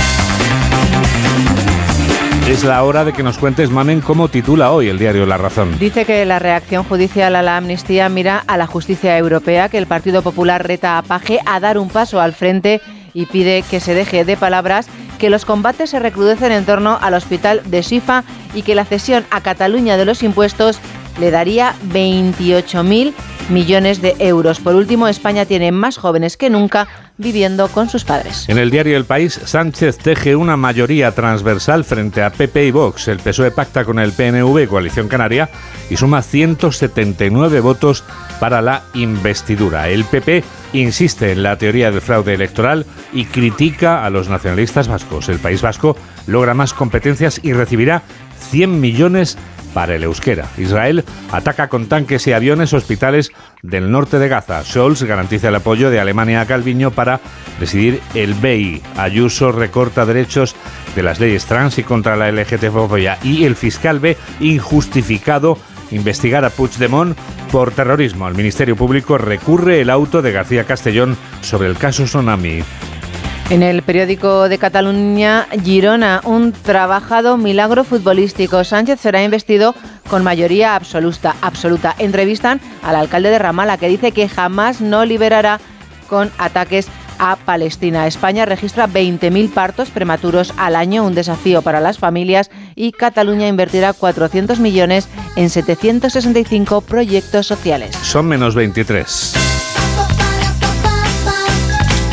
Es la hora de que nos cuentes, Mamen, cómo titula hoy el diario La Razón. Dice que la reacción judicial a la amnistía mira a la justicia europea, que el Partido Popular reta a Paje a dar un paso al frente y pide que se deje de palabras, que los combates se recrudecen en torno al hospital de Sifa y que la cesión a Cataluña de los impuestos le daría 28.000 millones de euros. Por último, España tiene más jóvenes que nunca viviendo con sus padres. En el diario El País, Sánchez teje una mayoría transversal frente a PP y Vox. El PSOE pacta con el PNV, Coalición Canaria, y suma 179 votos para la investidura. El PP insiste en la teoría del fraude electoral y critica a los nacionalistas vascos. El País Vasco logra más competencias y recibirá 100 millones para el euskera. Israel ataca con tanques y aviones hospitales del norte de Gaza. Scholz garantiza el apoyo de Alemania a Calviño para presidir el BEI. Ayuso recorta derechos de las leyes trans y contra la LGTB-fobia. Y el fiscal B, injustificado, investigar a Puigdemont por terrorismo. El Ministerio Público recurre el auto de García Castellón sobre el caso Tsunami. En el periódico de Cataluña, Girona, un trabajado milagro futbolístico. Sánchez será investido con mayoría absoluta. absoluta. Entrevistan al alcalde de Ramala, que dice que jamás no liberará con ataques a Palestina. España registra 20.000 partos prematuros al año, un desafío para las familias, y Cataluña invertirá 400 millones en 765 proyectos sociales. Son menos 23.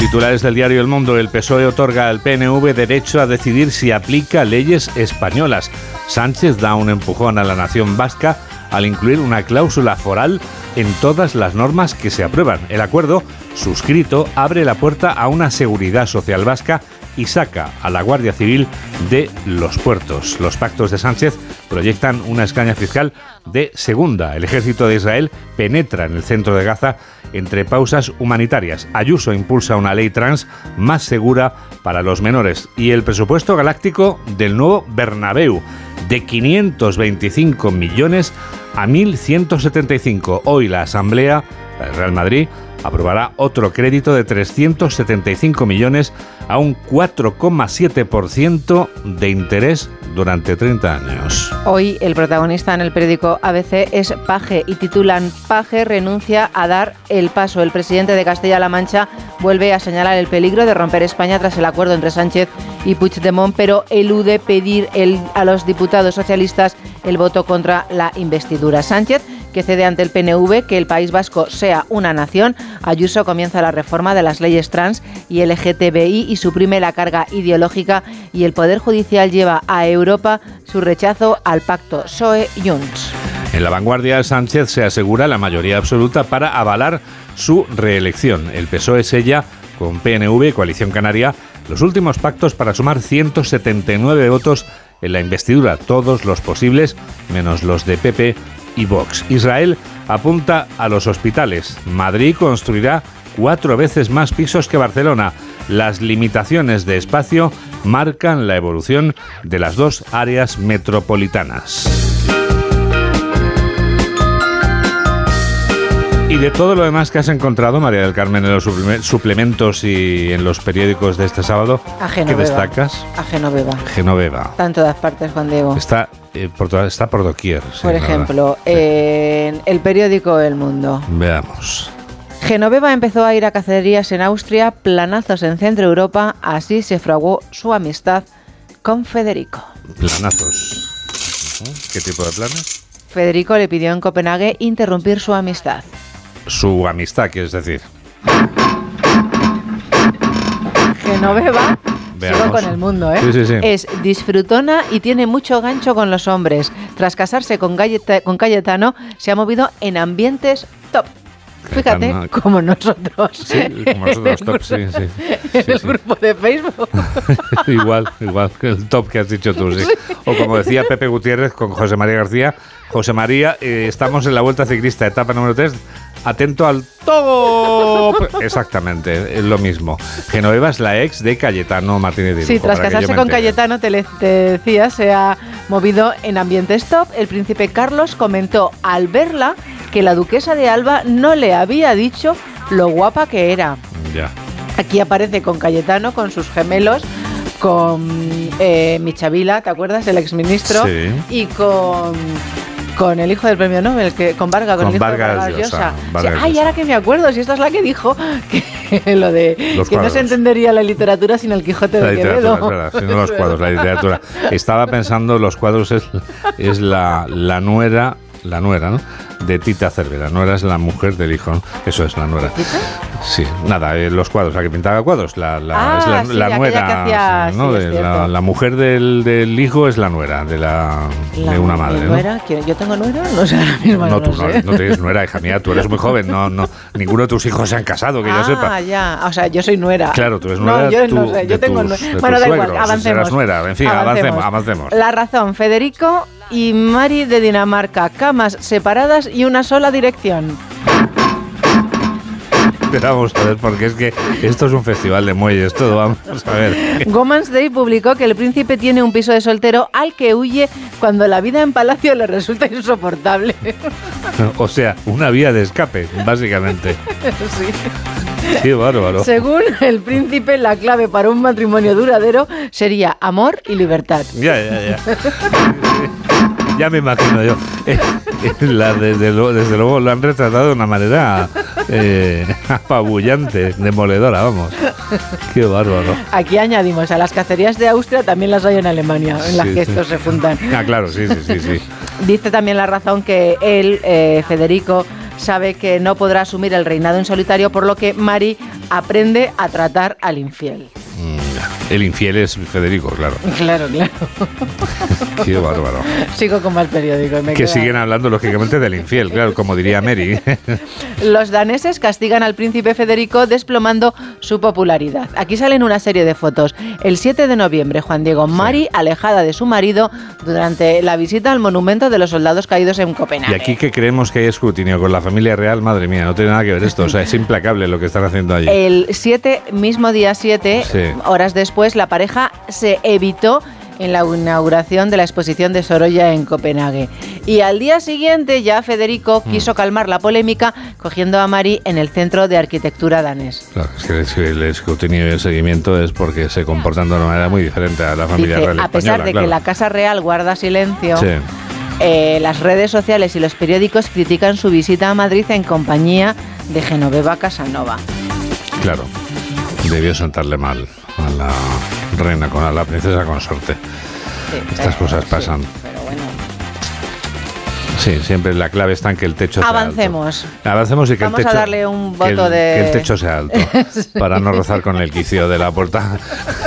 Titulares del diario El Mundo. El PSOE otorga al PNV derecho a decidir si aplica leyes españolas. Sánchez da un empujón a la nación vasca al incluir una cláusula foral en todas las normas que se aprueban. El acuerdo, suscrito, abre la puerta a una seguridad social vasca y saca a la Guardia Civil de los puertos. Los pactos de Sánchez proyectan una escaña fiscal de segunda. El ejército de Israel penetra en el centro de Gaza entre pausas humanitarias. Ayuso impulsa una ley trans más segura para los menores y el presupuesto galáctico del nuevo Bernabéu de 525 millones a 1.175. Hoy la Asamblea, del Real Madrid, aprobará otro crédito de 375 millones a un 4,7% de interés durante 30 años. Hoy el protagonista en el periódico ABC es Paje y titulan Paje renuncia a dar el paso. El presidente de Castilla-La Mancha vuelve a señalar el peligro de romper España tras el acuerdo entre Sánchez y Puigdemont, pero elude pedir a los diputados socialistas el voto contra la investidura. Sánchez que cede ante el PNV que el País Vasco sea una nación. Ayuso comienza la reforma de las leyes trans y LGTBI y suprime la carga ideológica y el Poder Judicial lleva a Europa su rechazo al pacto PSOE-Junts. En la vanguardia, Sánchez se asegura la mayoría absoluta para avalar su reelección. El PSOE sella con PNV, Coalición Canaria, los últimos pactos para sumar 179 votos en la investidura, todos los posibles, menos los de PP y Vox. Israel apunta a los hospitales. Madrid construirá cuatro veces más pisos que Barcelona. Las limitaciones de espacio marcan la evolución de las dos áreas metropolitanas. Y de todo lo demás que has encontrado, María del Carmen, en los suplementos y en los periódicos de este sábado, ¿qué destacas? A Genoveva. Genoveva. Está en todas partes, Juan Diego. Está, eh, por, está por doquier. por ejemplo, en el periódico El Mundo. Veamos. Genoveva empezó a ir a cacerías en Austria, planazos en Centro Europa, así se fraguó su amistad con Federico. Planazos. ¿Qué tipo de planes? Federico le pidió en Copenhague interrumpir su amistad su amistad, quieres decir. Genoveva Sigo con el mundo, ¿eh? Sí, sí, sí. Es disfrutona y tiene mucho gancho con los hombres. Tras casarse con, con Cayetano, se ha movido en ambientes top. Fíjate, como nosotros. Sí, como nosotros, top, sí, sí. En el grupo de Facebook. igual, igual, el top que has dicho tú, sí. O como decía Pepe Gutiérrez con José María García, José María, eh, estamos en la Vuelta Ciclista, etapa número 3, atento al top. Exactamente, es lo mismo. Genoveva es la ex de Cayetano Martínez Sí, tras casarse con Cayetano, te, te, decía, se ha movido en ambientes top. El príncipe Carlos comentó al verla que la duquesa de Alba no le había dicho lo guapa que era. Ya. Aquí aparece con Cayetano, con sus gemelos, con eh, Michavila, ¿te acuerdas? El exministro. Sí. Y con con el hijo del premio Nobel, que, con Vargas, con, el hijo Vargas, de Llosa. ay, ahora que me acuerdo, si esta es la que dijo que lo de que no se entendería la literatura sin el Quijote de Quevedo. Es los cuadros, la literatura. Estaba pensando, los cuadros es, es la, la nuera, la nuera, ¿no? De Tita Cervera, no eras la mujer del hijo, Eso es la nuera. Sí, nada, eh, los cuadros, la que pintaba cuadros, la, la, Ah, es la, sí, la aquella nuera, que hacía- ¿no? sí, es De cierto. la, la mujer del, del hijo es la nuera de la de una madre, ¿mi ¿no? nuera? ¿Yo tengo nuera? No sé, ahora mismo No, no, tú no, tienes nuera, hija mía, tú eres muy joven, no, no, ninguno de tus hijos se han casado, que yo ah, sepa. ya, o sea, yo soy nuera. Claro, tú eres nuera No, yo tú- no sé, yo tengo tus- nue- de Bueno, da igual, avancemos. nuera, en fin, avancemos, avancemos. La razón, Federico y Mari de Dinamarca, camas separadas y una sola dirección. Pero vamos a ver, porque es que esto es un festival de muelles, todo, vamos a ver. Woman's Day publicó que el príncipe tiene un piso de soltero al que huye cuando la vida en palacio le resulta insoportable. O sea, una vía de escape, básicamente. Sí. Qué bárbaro. Según el príncipe, la clave para un matrimonio duradero sería amor y libertad. Ya, ya, ya. Ya me imagino yo. Eh, eh, la- desde, luego, desde luego lo han retratado de una manera eh, apabullante, demoledora, vamos. Qué bárbaro. Aquí añadimos, a las cacerías de Austria también las hay en Alemania, en las Sí, que sí. estos se juntan. Ah, claro, sí, sí, sí, sí. Dice también la razón que él, eh, Federico, sabe que no podrá asumir el reinado en solitario, por lo que Mari aprende a tratar al infiel. El infiel es Federico, claro. Claro, claro. Qué bárbaro. Sigo con más periódicos. me Que queda- siguen hablando, lógicamente, del infiel, claro, como diría Mary. Los daneses castigan al príncipe Federico desplomando su popularidad. Aquí salen una serie de fotos. El 7 de noviembre, Juan Diego Mari, alejada de su marido durante la visita al monumento de los soldados caídos en Y Copenhague. aquí que creemos que hay escrutinio con la familia real, madre mía, no tiene nada que ver esto. O sea, es implacable lo que están haciendo allí. El 7, mismo día 7, Sí. horas después, la pareja se evitó en la inauguración de la exposición de Sorolla en Copenhague. Y al día siguiente ya Federico Mm. quiso calmar la polémica cogiendo a Mari en el Centro de Arquitectura danés. Claro, es que, el escrutinio y el seguimiento es porque se comportan de una manera muy diferente a la familia Dice, real a pesar de claro. que la Casa Real guarda silencio, Sí. eh, las redes sociales y los periódicos critican su visita a Madrid en compañía de Genoveva Casanova. Claro, debió sentarle mal a la reina, con a la princesa consorte. Estas cosas pasan. Sí, siempre la clave está en que el techo sea alto. Avancemos. Avancemos y que Vamos el a techo, darle un que voto el- de- que el techo sea alto para no rozar con el quicio de la puerta.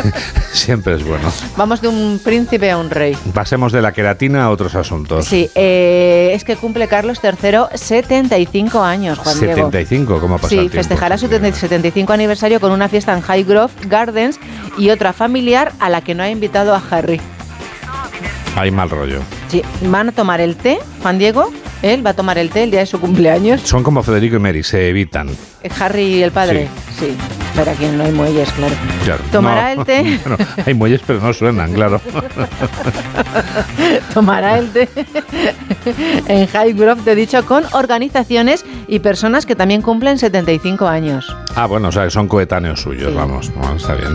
Siempre es bueno. Vamos de un príncipe a un rey. Pasemos de la queratina a otros asuntos. Sí, eh, es que cumple Carlos III 75 años, Juan Diego. 75, ¿cómo ha pasado Sí, el festejará su 75 aniversario con una fiesta en Highgrove Gardens y otra familiar a la que no ha invitado a Harry. Hay mal rollo. Sí, van a tomar el té, Juan Diego, él va a tomar el té el día de su cumpleaños. Son como Federico y Mary, se evitan. Eh, Harry y el padre, sí. Pero aquí no hay muelles, claro. Claro. Tomará el té. Hay muelles, pero no suenan, claro. Tomará el té en Highgrove, te he dicho, con organizaciones y personas que también cumplen 75 años. Ah, bueno, o sea, que son coetáneos suyos, vamos. Bueno, está bien.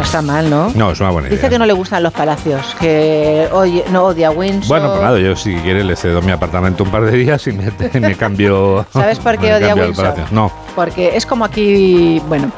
No está mal, ¿no? No, es una buena Dice idea. que no le gustan los palacios, que oye, no odia Windsor. Bueno, pues nada, yo si quiere le cedo mi apartamento un par de días y me, me cambio. ¿Sabes por qué odia Windsor? No, Porque es como aquí, bueno,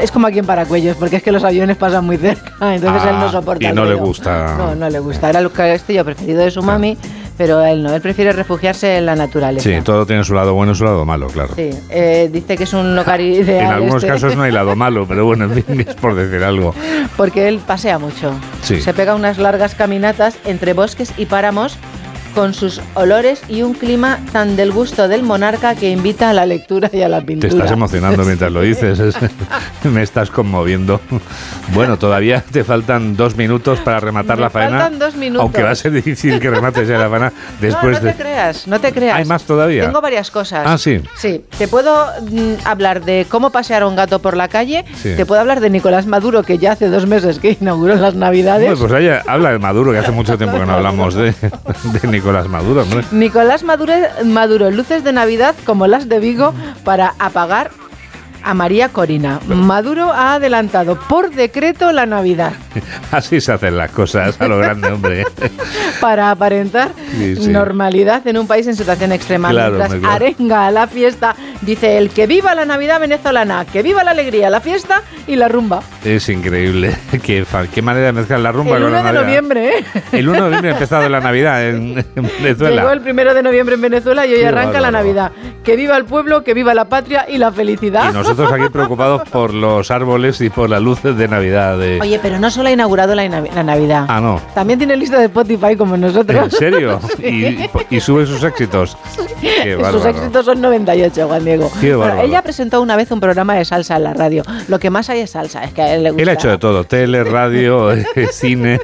es como aquí en Paracuellos, porque es que los aviones pasan muy cerca, entonces Ah, él no soporta. y no le gusta. No, no le gusta. Era el castillo preferido de su mami, pero él no, él prefiere refugiarse en la naturaleza. sí, todo tiene su lado bueno y su lado malo, claro. Sí, eh, dice que es un lugar ideal. En algunos este, casos no hay lado malo, pero bueno, en fin, es por decir algo. Porque él pasea mucho. Sí. Se pega unas largas caminatas entre bosques y páramos con sus olores y un clima tan del gusto del monarca que invita a la lectura y a la Te pintura. estás emocionando mientras lo dices, es- me estás conmoviendo. Bueno, todavía te faltan dos minutos para rematar Me la faena. faltan dos minutos. Aunque va a ser difícil que remates ya la faena no, después no de. te creas, no te creas. ¿Hay más todavía? Tengo varias cosas. Ah, sí. Sí, te puedo mm, hablar de cómo pasear a un gato por la calle, Sí. te puedo hablar de Nicolás Maduro, que ya hace dos meses que inauguró las Navidades. Bueno, pues ella habla de Maduro, que hace mucho tiempo que no hablamos de, de Nicolás Maduro, hombre. Nicolás Maduro, Maduro, luces de Navidad como las de Vigo para apagar a María Corina. Maduro ha adelantado por decreto la Navidad Así se hacen las cosas a lo grande, hombre. para aparentar Sí, sí. normalidad en un país en situación extrema. Claro, Mientras hombre, claro. arenga a la fiesta, dice el que viva la Navidad venezolana, que viva la alegría, la fiesta y la rumba. Es increíble. Qué, qué manera de mezclar la rumba El con 1 la de Navidad. noviembre, ¿eh? El 1 de noviembre ha empezado la Navidad en, en Venezuela. Llegó el primero de noviembre en Venezuela y hoy Qué arranca la. Navidad. Que viva el pueblo, que viva la patria y la felicidad. Y nosotros aquí preocupados por los árboles y por las luces de Navidad. De... Oye, pero no solo ha inaugurado la, Navi- la Navidad. Ah, no. También tiene lista de Spotify como nosotros. ¿En serio? Sí. Y, y sube sus éxitos. Qué Sus éxitos son 98, Juan Diego. Qué Bueno, ella presentó una vez un programa de salsa en la radio. Lo que más hay es salsa, es que a él le gusta. Él ha hecho de todo, tele, radio, eh, cine,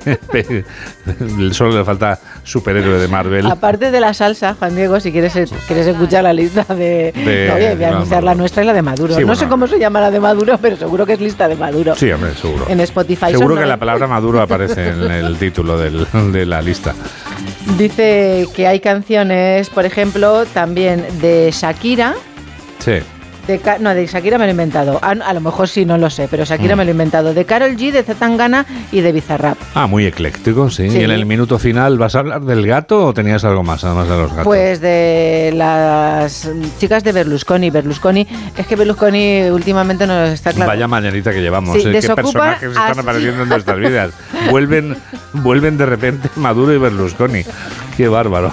solo le falta superhéroe de Marvel. Aparte de la salsa, Juan Diego, si quieres, quieres escuchar la lista de... De- No, voy a no, la nuestra y la de Maduro. Sí, no sé cómo se llama la de Maduro, pero seguro que es lista de Maduro. Sí, hombre, seguro. En Spotify Seguro que la palabra Maduro aparece en el título del- de la lista. Dice que hay canciones, por ejemplo, también de Shakira. Sí. De no, de Shakira me lo he inventado. Ah, no, a lo mejor sí, no lo sé, pero Shakira Mm. me lo he inventado. De Carol G, de Zetangana y de Bizarrap. Ah, muy ecléctico, sí. Sí. ¿Y en el minuto final vas a hablar del gato o tenías algo más, además de los gatos? Pues de las chicas de Berlusconi. Berlusconi, es que Berlusconi últimamente nos está claro. Vaya mañanita que llevamos. Sí, ¿eh? Qué personajes están apareciendo en nuestras vidas. Vuelven, vuelven de repente Maduro y Berlusconi. Qué bárbaro.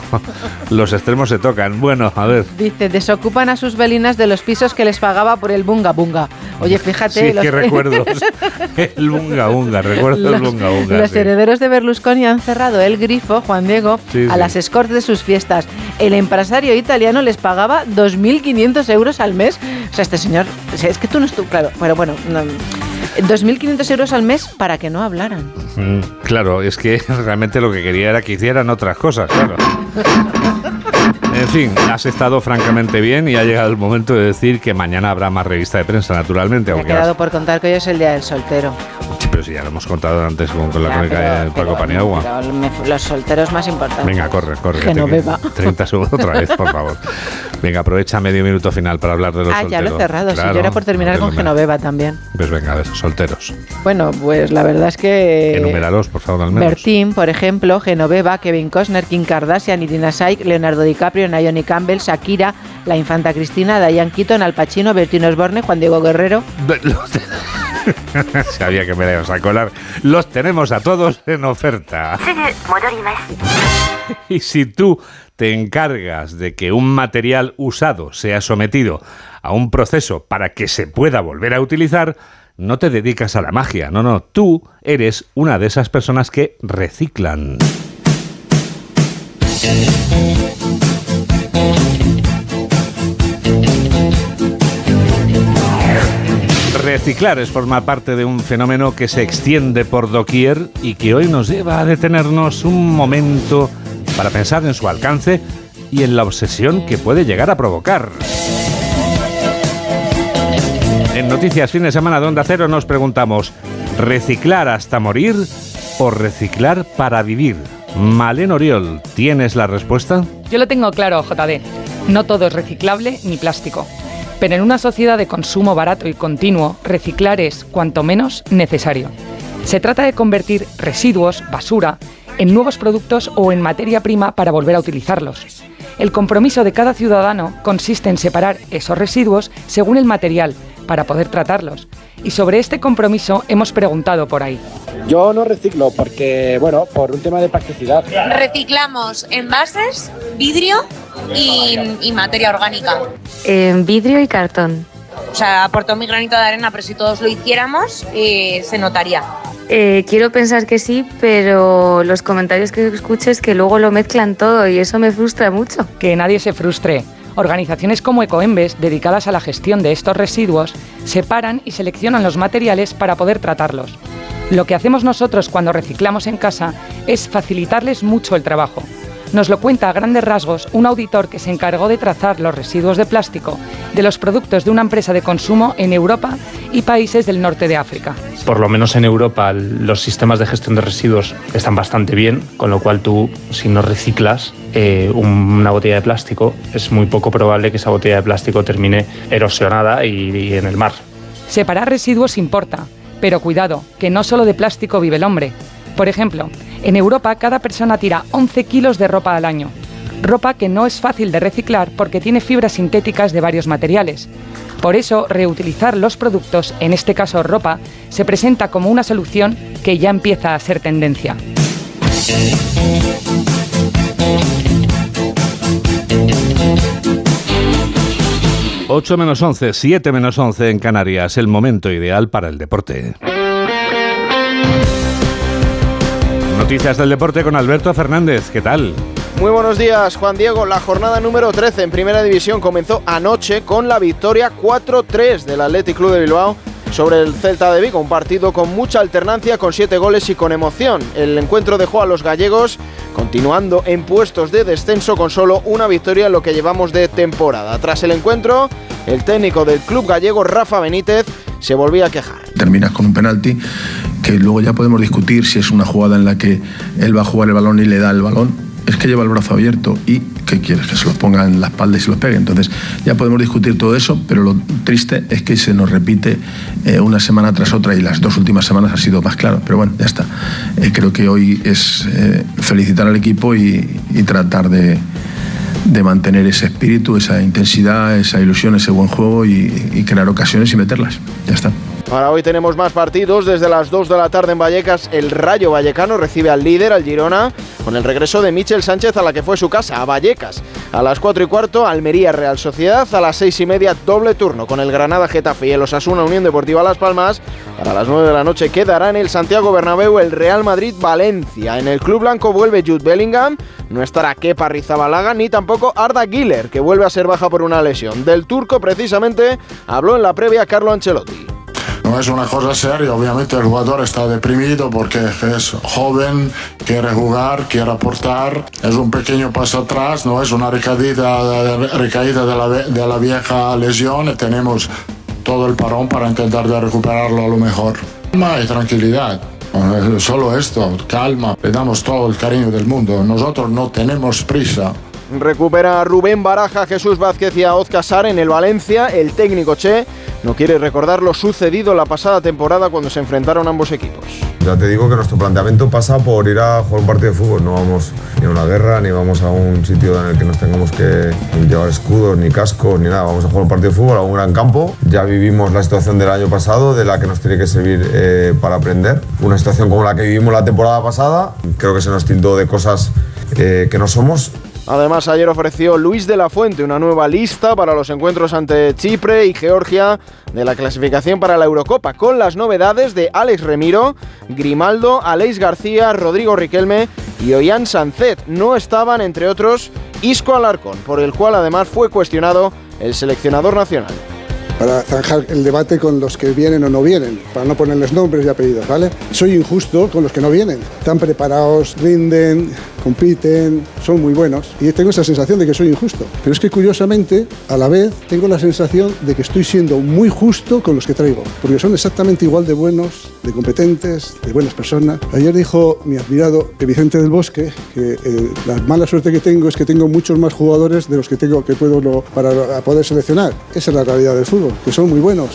Los extremos se tocan. Bueno, a ver. Dice, desocupan a sus velinas de los pisos que les pagaba por el bunga bunga. Oye, fíjate. Sí, los- qué recuerdos. El bunga bunga, recuerdo el bunga bunga. los sí. herederos de Berlusconi han cerrado el grifo, Juan Diego, Sí, a sí. las escorts de sus fiestas. El empresario italiano les pagaba 2.500 euros al mes. O sea, este señor, es que tú no estuvo, claro, pero bueno, no, 2.500 euros al mes para que no hablaran. Mm, Claro, es que realmente lo que quería era que hicieran otras cosas, claro. En fin, has estado francamente bien y ha llegado el momento de decir que mañana habrá más revista de prensa, naturalmente. Me ha quedado por contar que hoy es el día del soltero. Sí, pero si ya lo hemos contado antes con, con la Ya, crónica pero- de Paco pero- Paniagua. pero me- los solteros más importantes. Venga, corre, corre. que quedan 30 segundos otra vez, por favor. Venga, aprovecha medio minuto final para hablar de los Ah, ya solteros. lo he cerrado. Si Claro, yo era por terminar con Genoveva también. Pues venga, de esos solteros. Bueno, pues la verdad es que... Enuméralos, por favor, al menos. Bertín, por ejemplo, Genoveva, Kevin Costner, Kim Kardashian, Irina Shayk, Leonardo DiCaprio, Naomi Campbell, Shakira, la infanta Cristina, Diane Keaton, Al Pacino, Bertín Osborne, Juan Diego Guerrero. Sabía que me la ibas a colar. Los tenemos a todos en oferta. Y si tú te encargas de que un material usado sea sometido a un proceso para que se pueda volver a utilizar, no te dedicas a la magia, no, no, tú eres una de esas personas que reciclan. Reciclar es formar parte de un fenómeno que se extiende por doquier y que hoy nos lleva a detenernos un momento para pensar en su alcance y en la obsesión que puede llegar a provocar. En Noticias Fin de Semana de Onda Cero nos preguntamos, ¿reciclar hasta morir o reciclar para vivir? Malen Oriol, ¿tienes la respuesta? Yo lo tengo claro, JD. No todo es reciclable ni plástico. Pero en una sociedad de consumo barato y continuo, reciclar es, cuanto menos, necesario. Se trata de convertir residuos, basura, en nuevos productos o en materia prima para volver a utilizarlos. El compromiso de cada ciudadano consiste en separar esos residuos según el material para poder tratarlos. Y sobre este compromiso hemos preguntado por ahí. Yo no reciclo porque, bueno, por un tema de practicidad. Reciclamos envases, vidrio y, y materia orgánica. En vidrio y cartón. O sea, aporto mi granito de arena, pero si todos lo hiciéramos, eh, se notaría. Eh, quiero pensar que sí, pero los comentarios que escucho es que luego lo mezclan todo y eso me frustra mucho. Que nadie se frustre. Organizaciones como Ecoembes, dedicadas a la gestión de estos residuos, separan y seleccionan los materiales para poder tratarlos. Lo que hacemos nosotros cuando reciclamos en casa es facilitarles mucho el trabajo. Nos lo cuenta a grandes rasgos un auditor que se encargó de trazar los residuos de plástico de los productos de una empresa de consumo en Europa y países del norte de África. Por lo menos en Europa los sistemas de gestión de residuos están bastante bien, con lo cual tú si no reciclas eh, una botella de plástico es muy poco probable que esa botella de plástico termine erosionada y, y en el mar. Separar residuos importa, pero cuidado, que no solo de plástico vive el hombre. Por ejemplo, en Europa cada persona tira 11 kilos de ropa al año. ropa que no es fácil de reciclar porque tiene fibras sintéticas de varios materiales. Por eso, reutilizar los productos, en este caso ropa, se presenta como una solución que ya empieza a ser tendencia. 8 menos 11, 7 menos 11 en Canarias, el momento ideal para el deporte. Noticias del deporte con Alberto Fernández, ¿qué tal? Muy buenos días, Juan Diego. La jornada número 13 en Primera División comenzó anoche con la victoria 4-3 del Athletic Club de Bilbao sobre el Celta de Vigo, un partido con mucha alternancia, con siete goles y con emoción. El encuentro dejó a los gallegos continuando en puestos de descenso con solo una victoria en lo que llevamos de temporada. Tras el encuentro, el técnico del club gallego, Rafa Benítez, se volvía a quejar. Terminas con un penalti que luego ya podemos discutir si es una jugada en la que él va a jugar el balón y le da el balón es que lleva el brazo abierto y ¿qué quieres? Que se los ponga en la espalda y se los pegue. Entonces ya podemos discutir todo eso, pero lo triste es que se nos repite eh, una semana tras otra y las dos últimas semanas ha sido más claro. Pero bueno, ya está. Eh, creo que hoy es eh, felicitar al equipo y, tratar de, mantener ese espíritu, esa intensidad, esa ilusión, ese buen juego y crear ocasiones y meterlas. Ya está. Para hoy tenemos más partidos. Desde las 2 de la tarde en Vallecas, el Rayo Vallecano recibe al líder, al Girona, con el regreso de Michel Sánchez a la que fue su casa, a Vallecas. A las 4 y cuarto, Almería Real Sociedad. A las 6 y media, doble turno con el Granada Getafe y el Osasuna Unión Deportiva Las Palmas. Para las 9 de la noche quedará en el Santiago Bernabéu el Real Madrid Valencia. En el Club Blanco vuelve Jude Bellingham. No estará Kepa Rizabalaga ni tampoco Arda Güler, que vuelve a ser baja por una lesión. Del turco, precisamente, habló en la previa Carlo Ancelotti. No es una cosa seria, obviamente el jugador está deprimido porque es joven, quiere jugar, quiere aportar, es un pequeño paso atrás, no es una recaída, recaída de, la, de la vieja lesión, tenemos todo el parón para intentar de recuperarlo a lo mejor. Calma y tranquilidad. Solo esto, calma, le damos todo el cariño del mundo. Nosotros no tenemos prisa. Recupera Rubén Baraja, Jesús Vázquez y Aoz Casar en el Valencia. El técnico Che no quiere recordar lo sucedido la pasada temporada cuando se enfrentaron ambos equipos. Ya te digo que nuestro planteamiento pasa por ir a jugar un partido de fútbol. No vamos ni a una guerra, ni vamos a un sitio en el que nos tengamos que llevar escudos, ni cascos, ni nada. Vamos a jugar un partido de fútbol a un gran campo. Ya vivimos la situación del año pasado, de la que nos tiene que servir eh, para aprender. Una situación como la que vivimos la temporada pasada. Creo que se nos tildó de cosas eh, que no somos Además, ayer ofreció Luis de la Fuente una nueva lista para los encuentros ante Chipre y Georgia de la clasificación para la Eurocopa, con las novedades de Alex Remiro, Grimaldo, Aleix García, Rodrigo Riquelme y Ollán Sancet. No estaban, entre otros, Isco Alarcón, por el cual además fue cuestionado el seleccionador nacional para zanjar el debate con los que vienen o no vienen, para no ponerles nombres y apellidos, ¿vale? Soy injusto con los que no vienen. Están preparados, rinden, compiten, son muy buenos. Y tengo esa sensación de que soy injusto. Pero es que curiosamente, a la vez, tengo la sensación de que estoy siendo muy justo con los que traigo, porque son exactamente igual de buenos, de competentes, de buenas personas. Ayer dijo mi admirado Vicente del Bosque que eh, la mala suerte que tengo es que tengo muchos más jugadores de los que tengo que puedo para poder seleccionar. Esa es la realidad del fútbol que son muy buenos.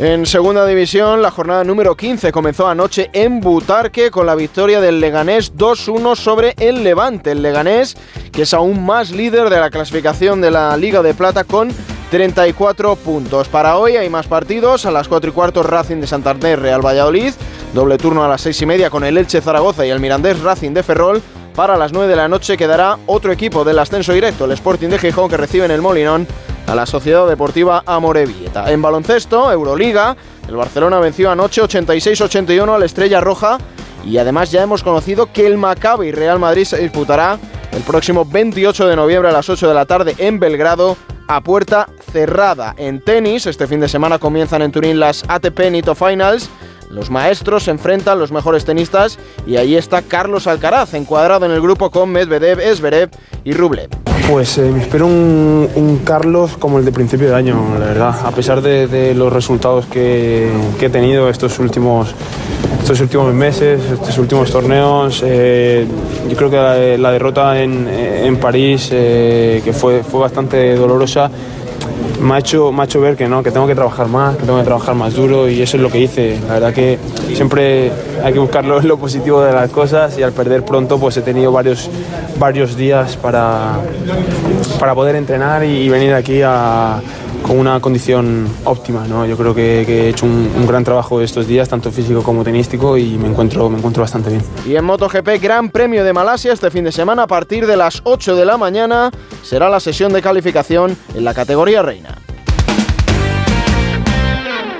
En segunda división, la jornada número 15 comenzó anoche en Butarque con la victoria del Leganés 2-1 sobre el Levante. El Leganés, que es aún más líder de la clasificación de la Liga de Plata con 34 puntos. Para hoy hay más partidos. A las 4 y cuarto, Racing de Santander, Real Valladolid. Doble turno a las 6 y media con el Elche Zaragoza y el Mirandés Racing de Ferrol. Para las 9 de la noche quedará otro equipo del ascenso directo, el Sporting de Gijón, que recibe en el Molinón a la Sociedad Deportiva Amorebieta. En baloncesto, Euroliga, el Barcelona venció anoche 86-81 al Estrella Roja y además ya hemos conocido que el Maccabi Real Madrid se disputará el próximo 28 de noviembre a las 8 de la tarde en Belgrado a puerta cerrada. En tenis, este fin de semana comienzan en Turín las ATP Nito Finals los maestros se enfrentan los mejores tenistas y ahí está Carlos Alcaraz, encuadrado en el grupo con Medvedev, Esberev y Rublev. Pues eh, me espero un, Carlos como el de principio de año, la verdad. A pesar de, los resultados que, he tenido estos últimos, estos últimos meses, estos últimos torneos, eh, yo creo que la, derrota en, París, eh, que fue, fue bastante dolorosa, me ha, hecho, ver que no, que tengo que trabajar más, que tengo que trabajar más duro y eso es lo que hice. La verdad que siempre hay que buscar lo, lo positivo de las cosas y al perder pronto pues he tenido varios, varios días para, para poder entrenar y, venir aquí a con una condición óptima. ¿no? Yo creo que, he hecho un, un, gran trabajo estos días, tanto físico como tenístico, y me encuentro, me encuentro bastante bien. Y en MotoGP, Gran Premio de Malasia este fin de semana a partir de las 8 de la mañana será la sesión de calificación en la categoría reina.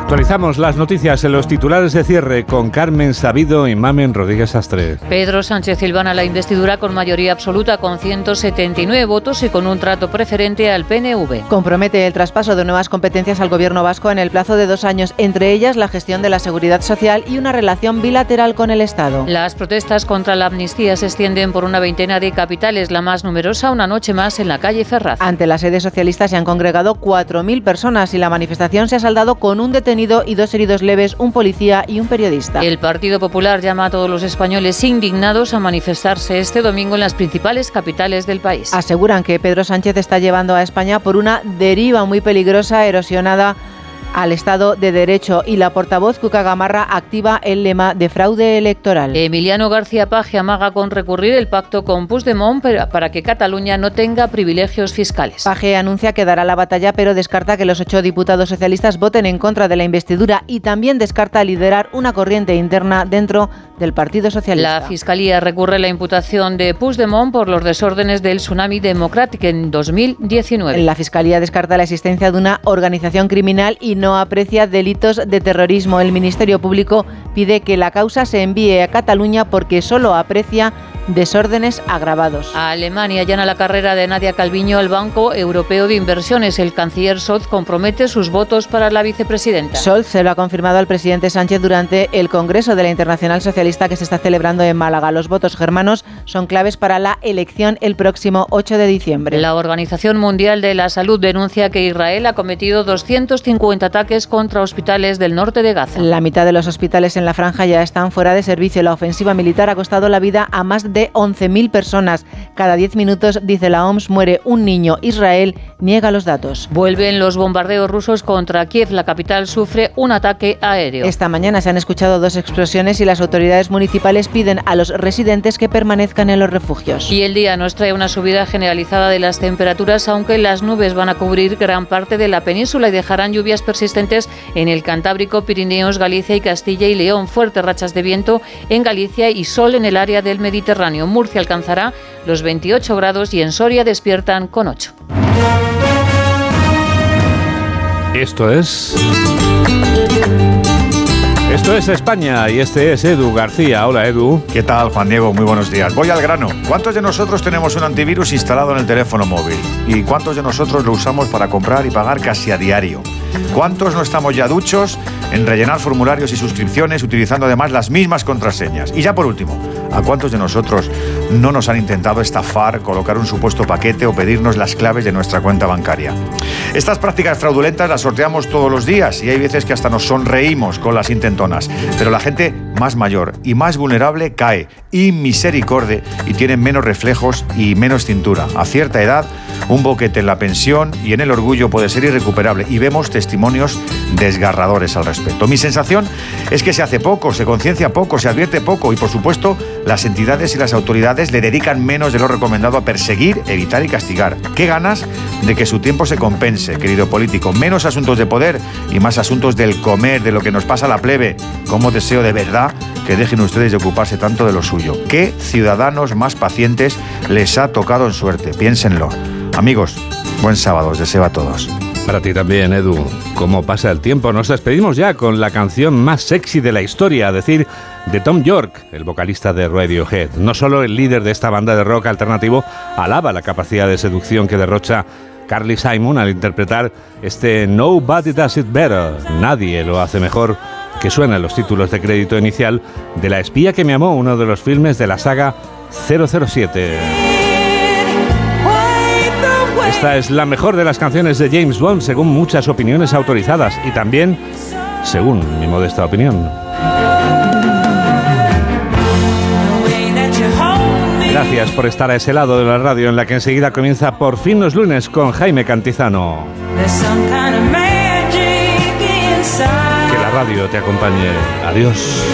Actualizamos las noticias en los titulares de cierre con Carmen Sabido y Mamen Rodríguez Astre. Pedro Sánchez Silvana la investidura con mayoría absoluta con 179 votos y con un trato preferente al PNV. Compromete el traspaso de nuevas competencias al gobierno vasco en el plazo de dos años, entre ellas la gestión de la seguridad social y una relación bilateral con el Estado. Las protestas contra la amnistía se extienden por una veintena de capitales, la más numerosa una noche más en la calle Ferraz. Ante la sede socialista se han congregado 4.000 personas y la manifestación se ha saldado con un detenido y dos heridos leves, un policía y un periodista. El Partido Popular llama a todos los españoles indignados a manifestarse este domingo en las principales capitales del país. Aseguran que Pedro Sánchez está llevando a España por una deriva muy peligrosa, erosionada al Estado de Derecho y la portavoz Cuca Gamarra activa el lema de fraude electoral. Emiliano García Paje amaga con recurrir el pacto con Puigdemont para que Cataluña no tenga privilegios fiscales. Paje anuncia que dará la batalla pero descarta que los ocho diputados socialistas voten en contra de la investidura y también descarta liderar una corriente interna dentro del Partido Socialista. La Fiscalía recurre la imputación de Puigdemont por los desórdenes del Tsunami Democratic en 2019. La Fiscalía descarta la existencia de una organización criminal y no aprecia delitos de terrorismo. El Ministerio Público pide que la causa se envíe a Cataluña porque solo aprecia desórdenes agravados. A Alemania allana la carrera de Nadia Calviño al Banco Europeo de Inversiones. El canciller Scholz compromete sus votos para la vicepresidenta. Scholz se lo ha confirmado al presidente Sánchez durante el Congreso de la Internacional Socialista que se está celebrando en Málaga. Los votos germanos son claves para la elección el próximo 8 de diciembre. La Organización Mundial de la Salud denuncia que Israel ha cometido 250 ataques contra hospitales del norte de Gaza. La mitad de los hospitales en la franja ya están fuera de servicio. La ofensiva militar ha costado la vida a más de 11.000 personas. Cada 10 minutos, dice la OMS, muere un niño. Israel niega los datos. Vuelven los bombardeos rusos contra Kiev. La capital sufre un ataque aéreo. Esta mañana se han escuchado dos explosiones y las autoridades municipales piden a los residentes que permanezcan en los refugios. Y el día nos trae una subida generalizada de las temperaturas, aunque las nubes van a cubrir gran parte de la península y dejarán lluvias persistentes en el Cantábrico, Pirineos, Galicia y Castilla y León. Fuertes rachas de viento en Galicia y sol en el área del Mediterráneo. Murcia alcanzará los 28 grados y en Soria despiertan con 8. Esto es... Esto es España y este es Edu García. Hola Edu. ¿Qué tal Juan Diego? Muy buenos días. Voy al grano. ¿Cuántos de nosotros tenemos un antivirus instalado en el teléfono móvil? ¿Y cuántos de nosotros lo usamos para comprar y pagar casi a diario? ¿Cuántos no estamos ya duchos en rellenar formularios y suscripciones utilizando además las mismas contraseñas? Y ya por último, ¿a cuántos de nosotros no nos han intentado estafar, colocar un supuesto paquete o pedirnos las claves de nuestra cuenta bancaria? Estas prácticas fraudulentas las sorteamos todos los días y hay veces que hasta nos sonreímos con las intentonas. Pero la gente más mayor y más vulnerable cae y misericordia y tiene menos reflejos y menos cintura. A cierta edad, un boquete en la pensión y en el orgullo puede ser irrecuperable y vemos testimonios desgarradores al respecto. Mi sensación es que se hace poco, se conciencia poco, se advierte poco y por supuesto las entidades y las autoridades le dedican menos de lo recomendado a perseguir, evitar y castigar. ¿Qué ganas de que su tiempo se compense, querido político? Menos asuntos de poder y más asuntos del comer, de lo que nos pasa a la plebe. Como deseo de verdad que dejen ustedes de ocuparse tanto de lo suyo. ¿Qué ciudadanos más pacientes les ha tocado en suerte? Piénsenlo. Amigos, buen sábado, os deseo a todos. Para ti también, Edu. ¿Cómo pasa el tiempo? Nos despedimos ya con la canción más sexy de la historia, a decir, de Tom York, el vocalista de Radiohead. No solo el líder de esta banda de rock alternativo alaba la capacidad de seducción que derrocha Carly Simon al interpretar este Nobody Does It Better. Nadie lo hace mejor que suena en los títulos de crédito inicial de La espía que me amó, uno de los filmes de la saga 007. Esta es la mejor de las canciones de James Bond según muchas opiniones autorizadas y también según mi modesta opinión. Gracias. Por estar a ese lado de la radio en la que enseguida comienza por fin los lunes con Jaime Cantizano. Que la radio te acompañe. Adiós.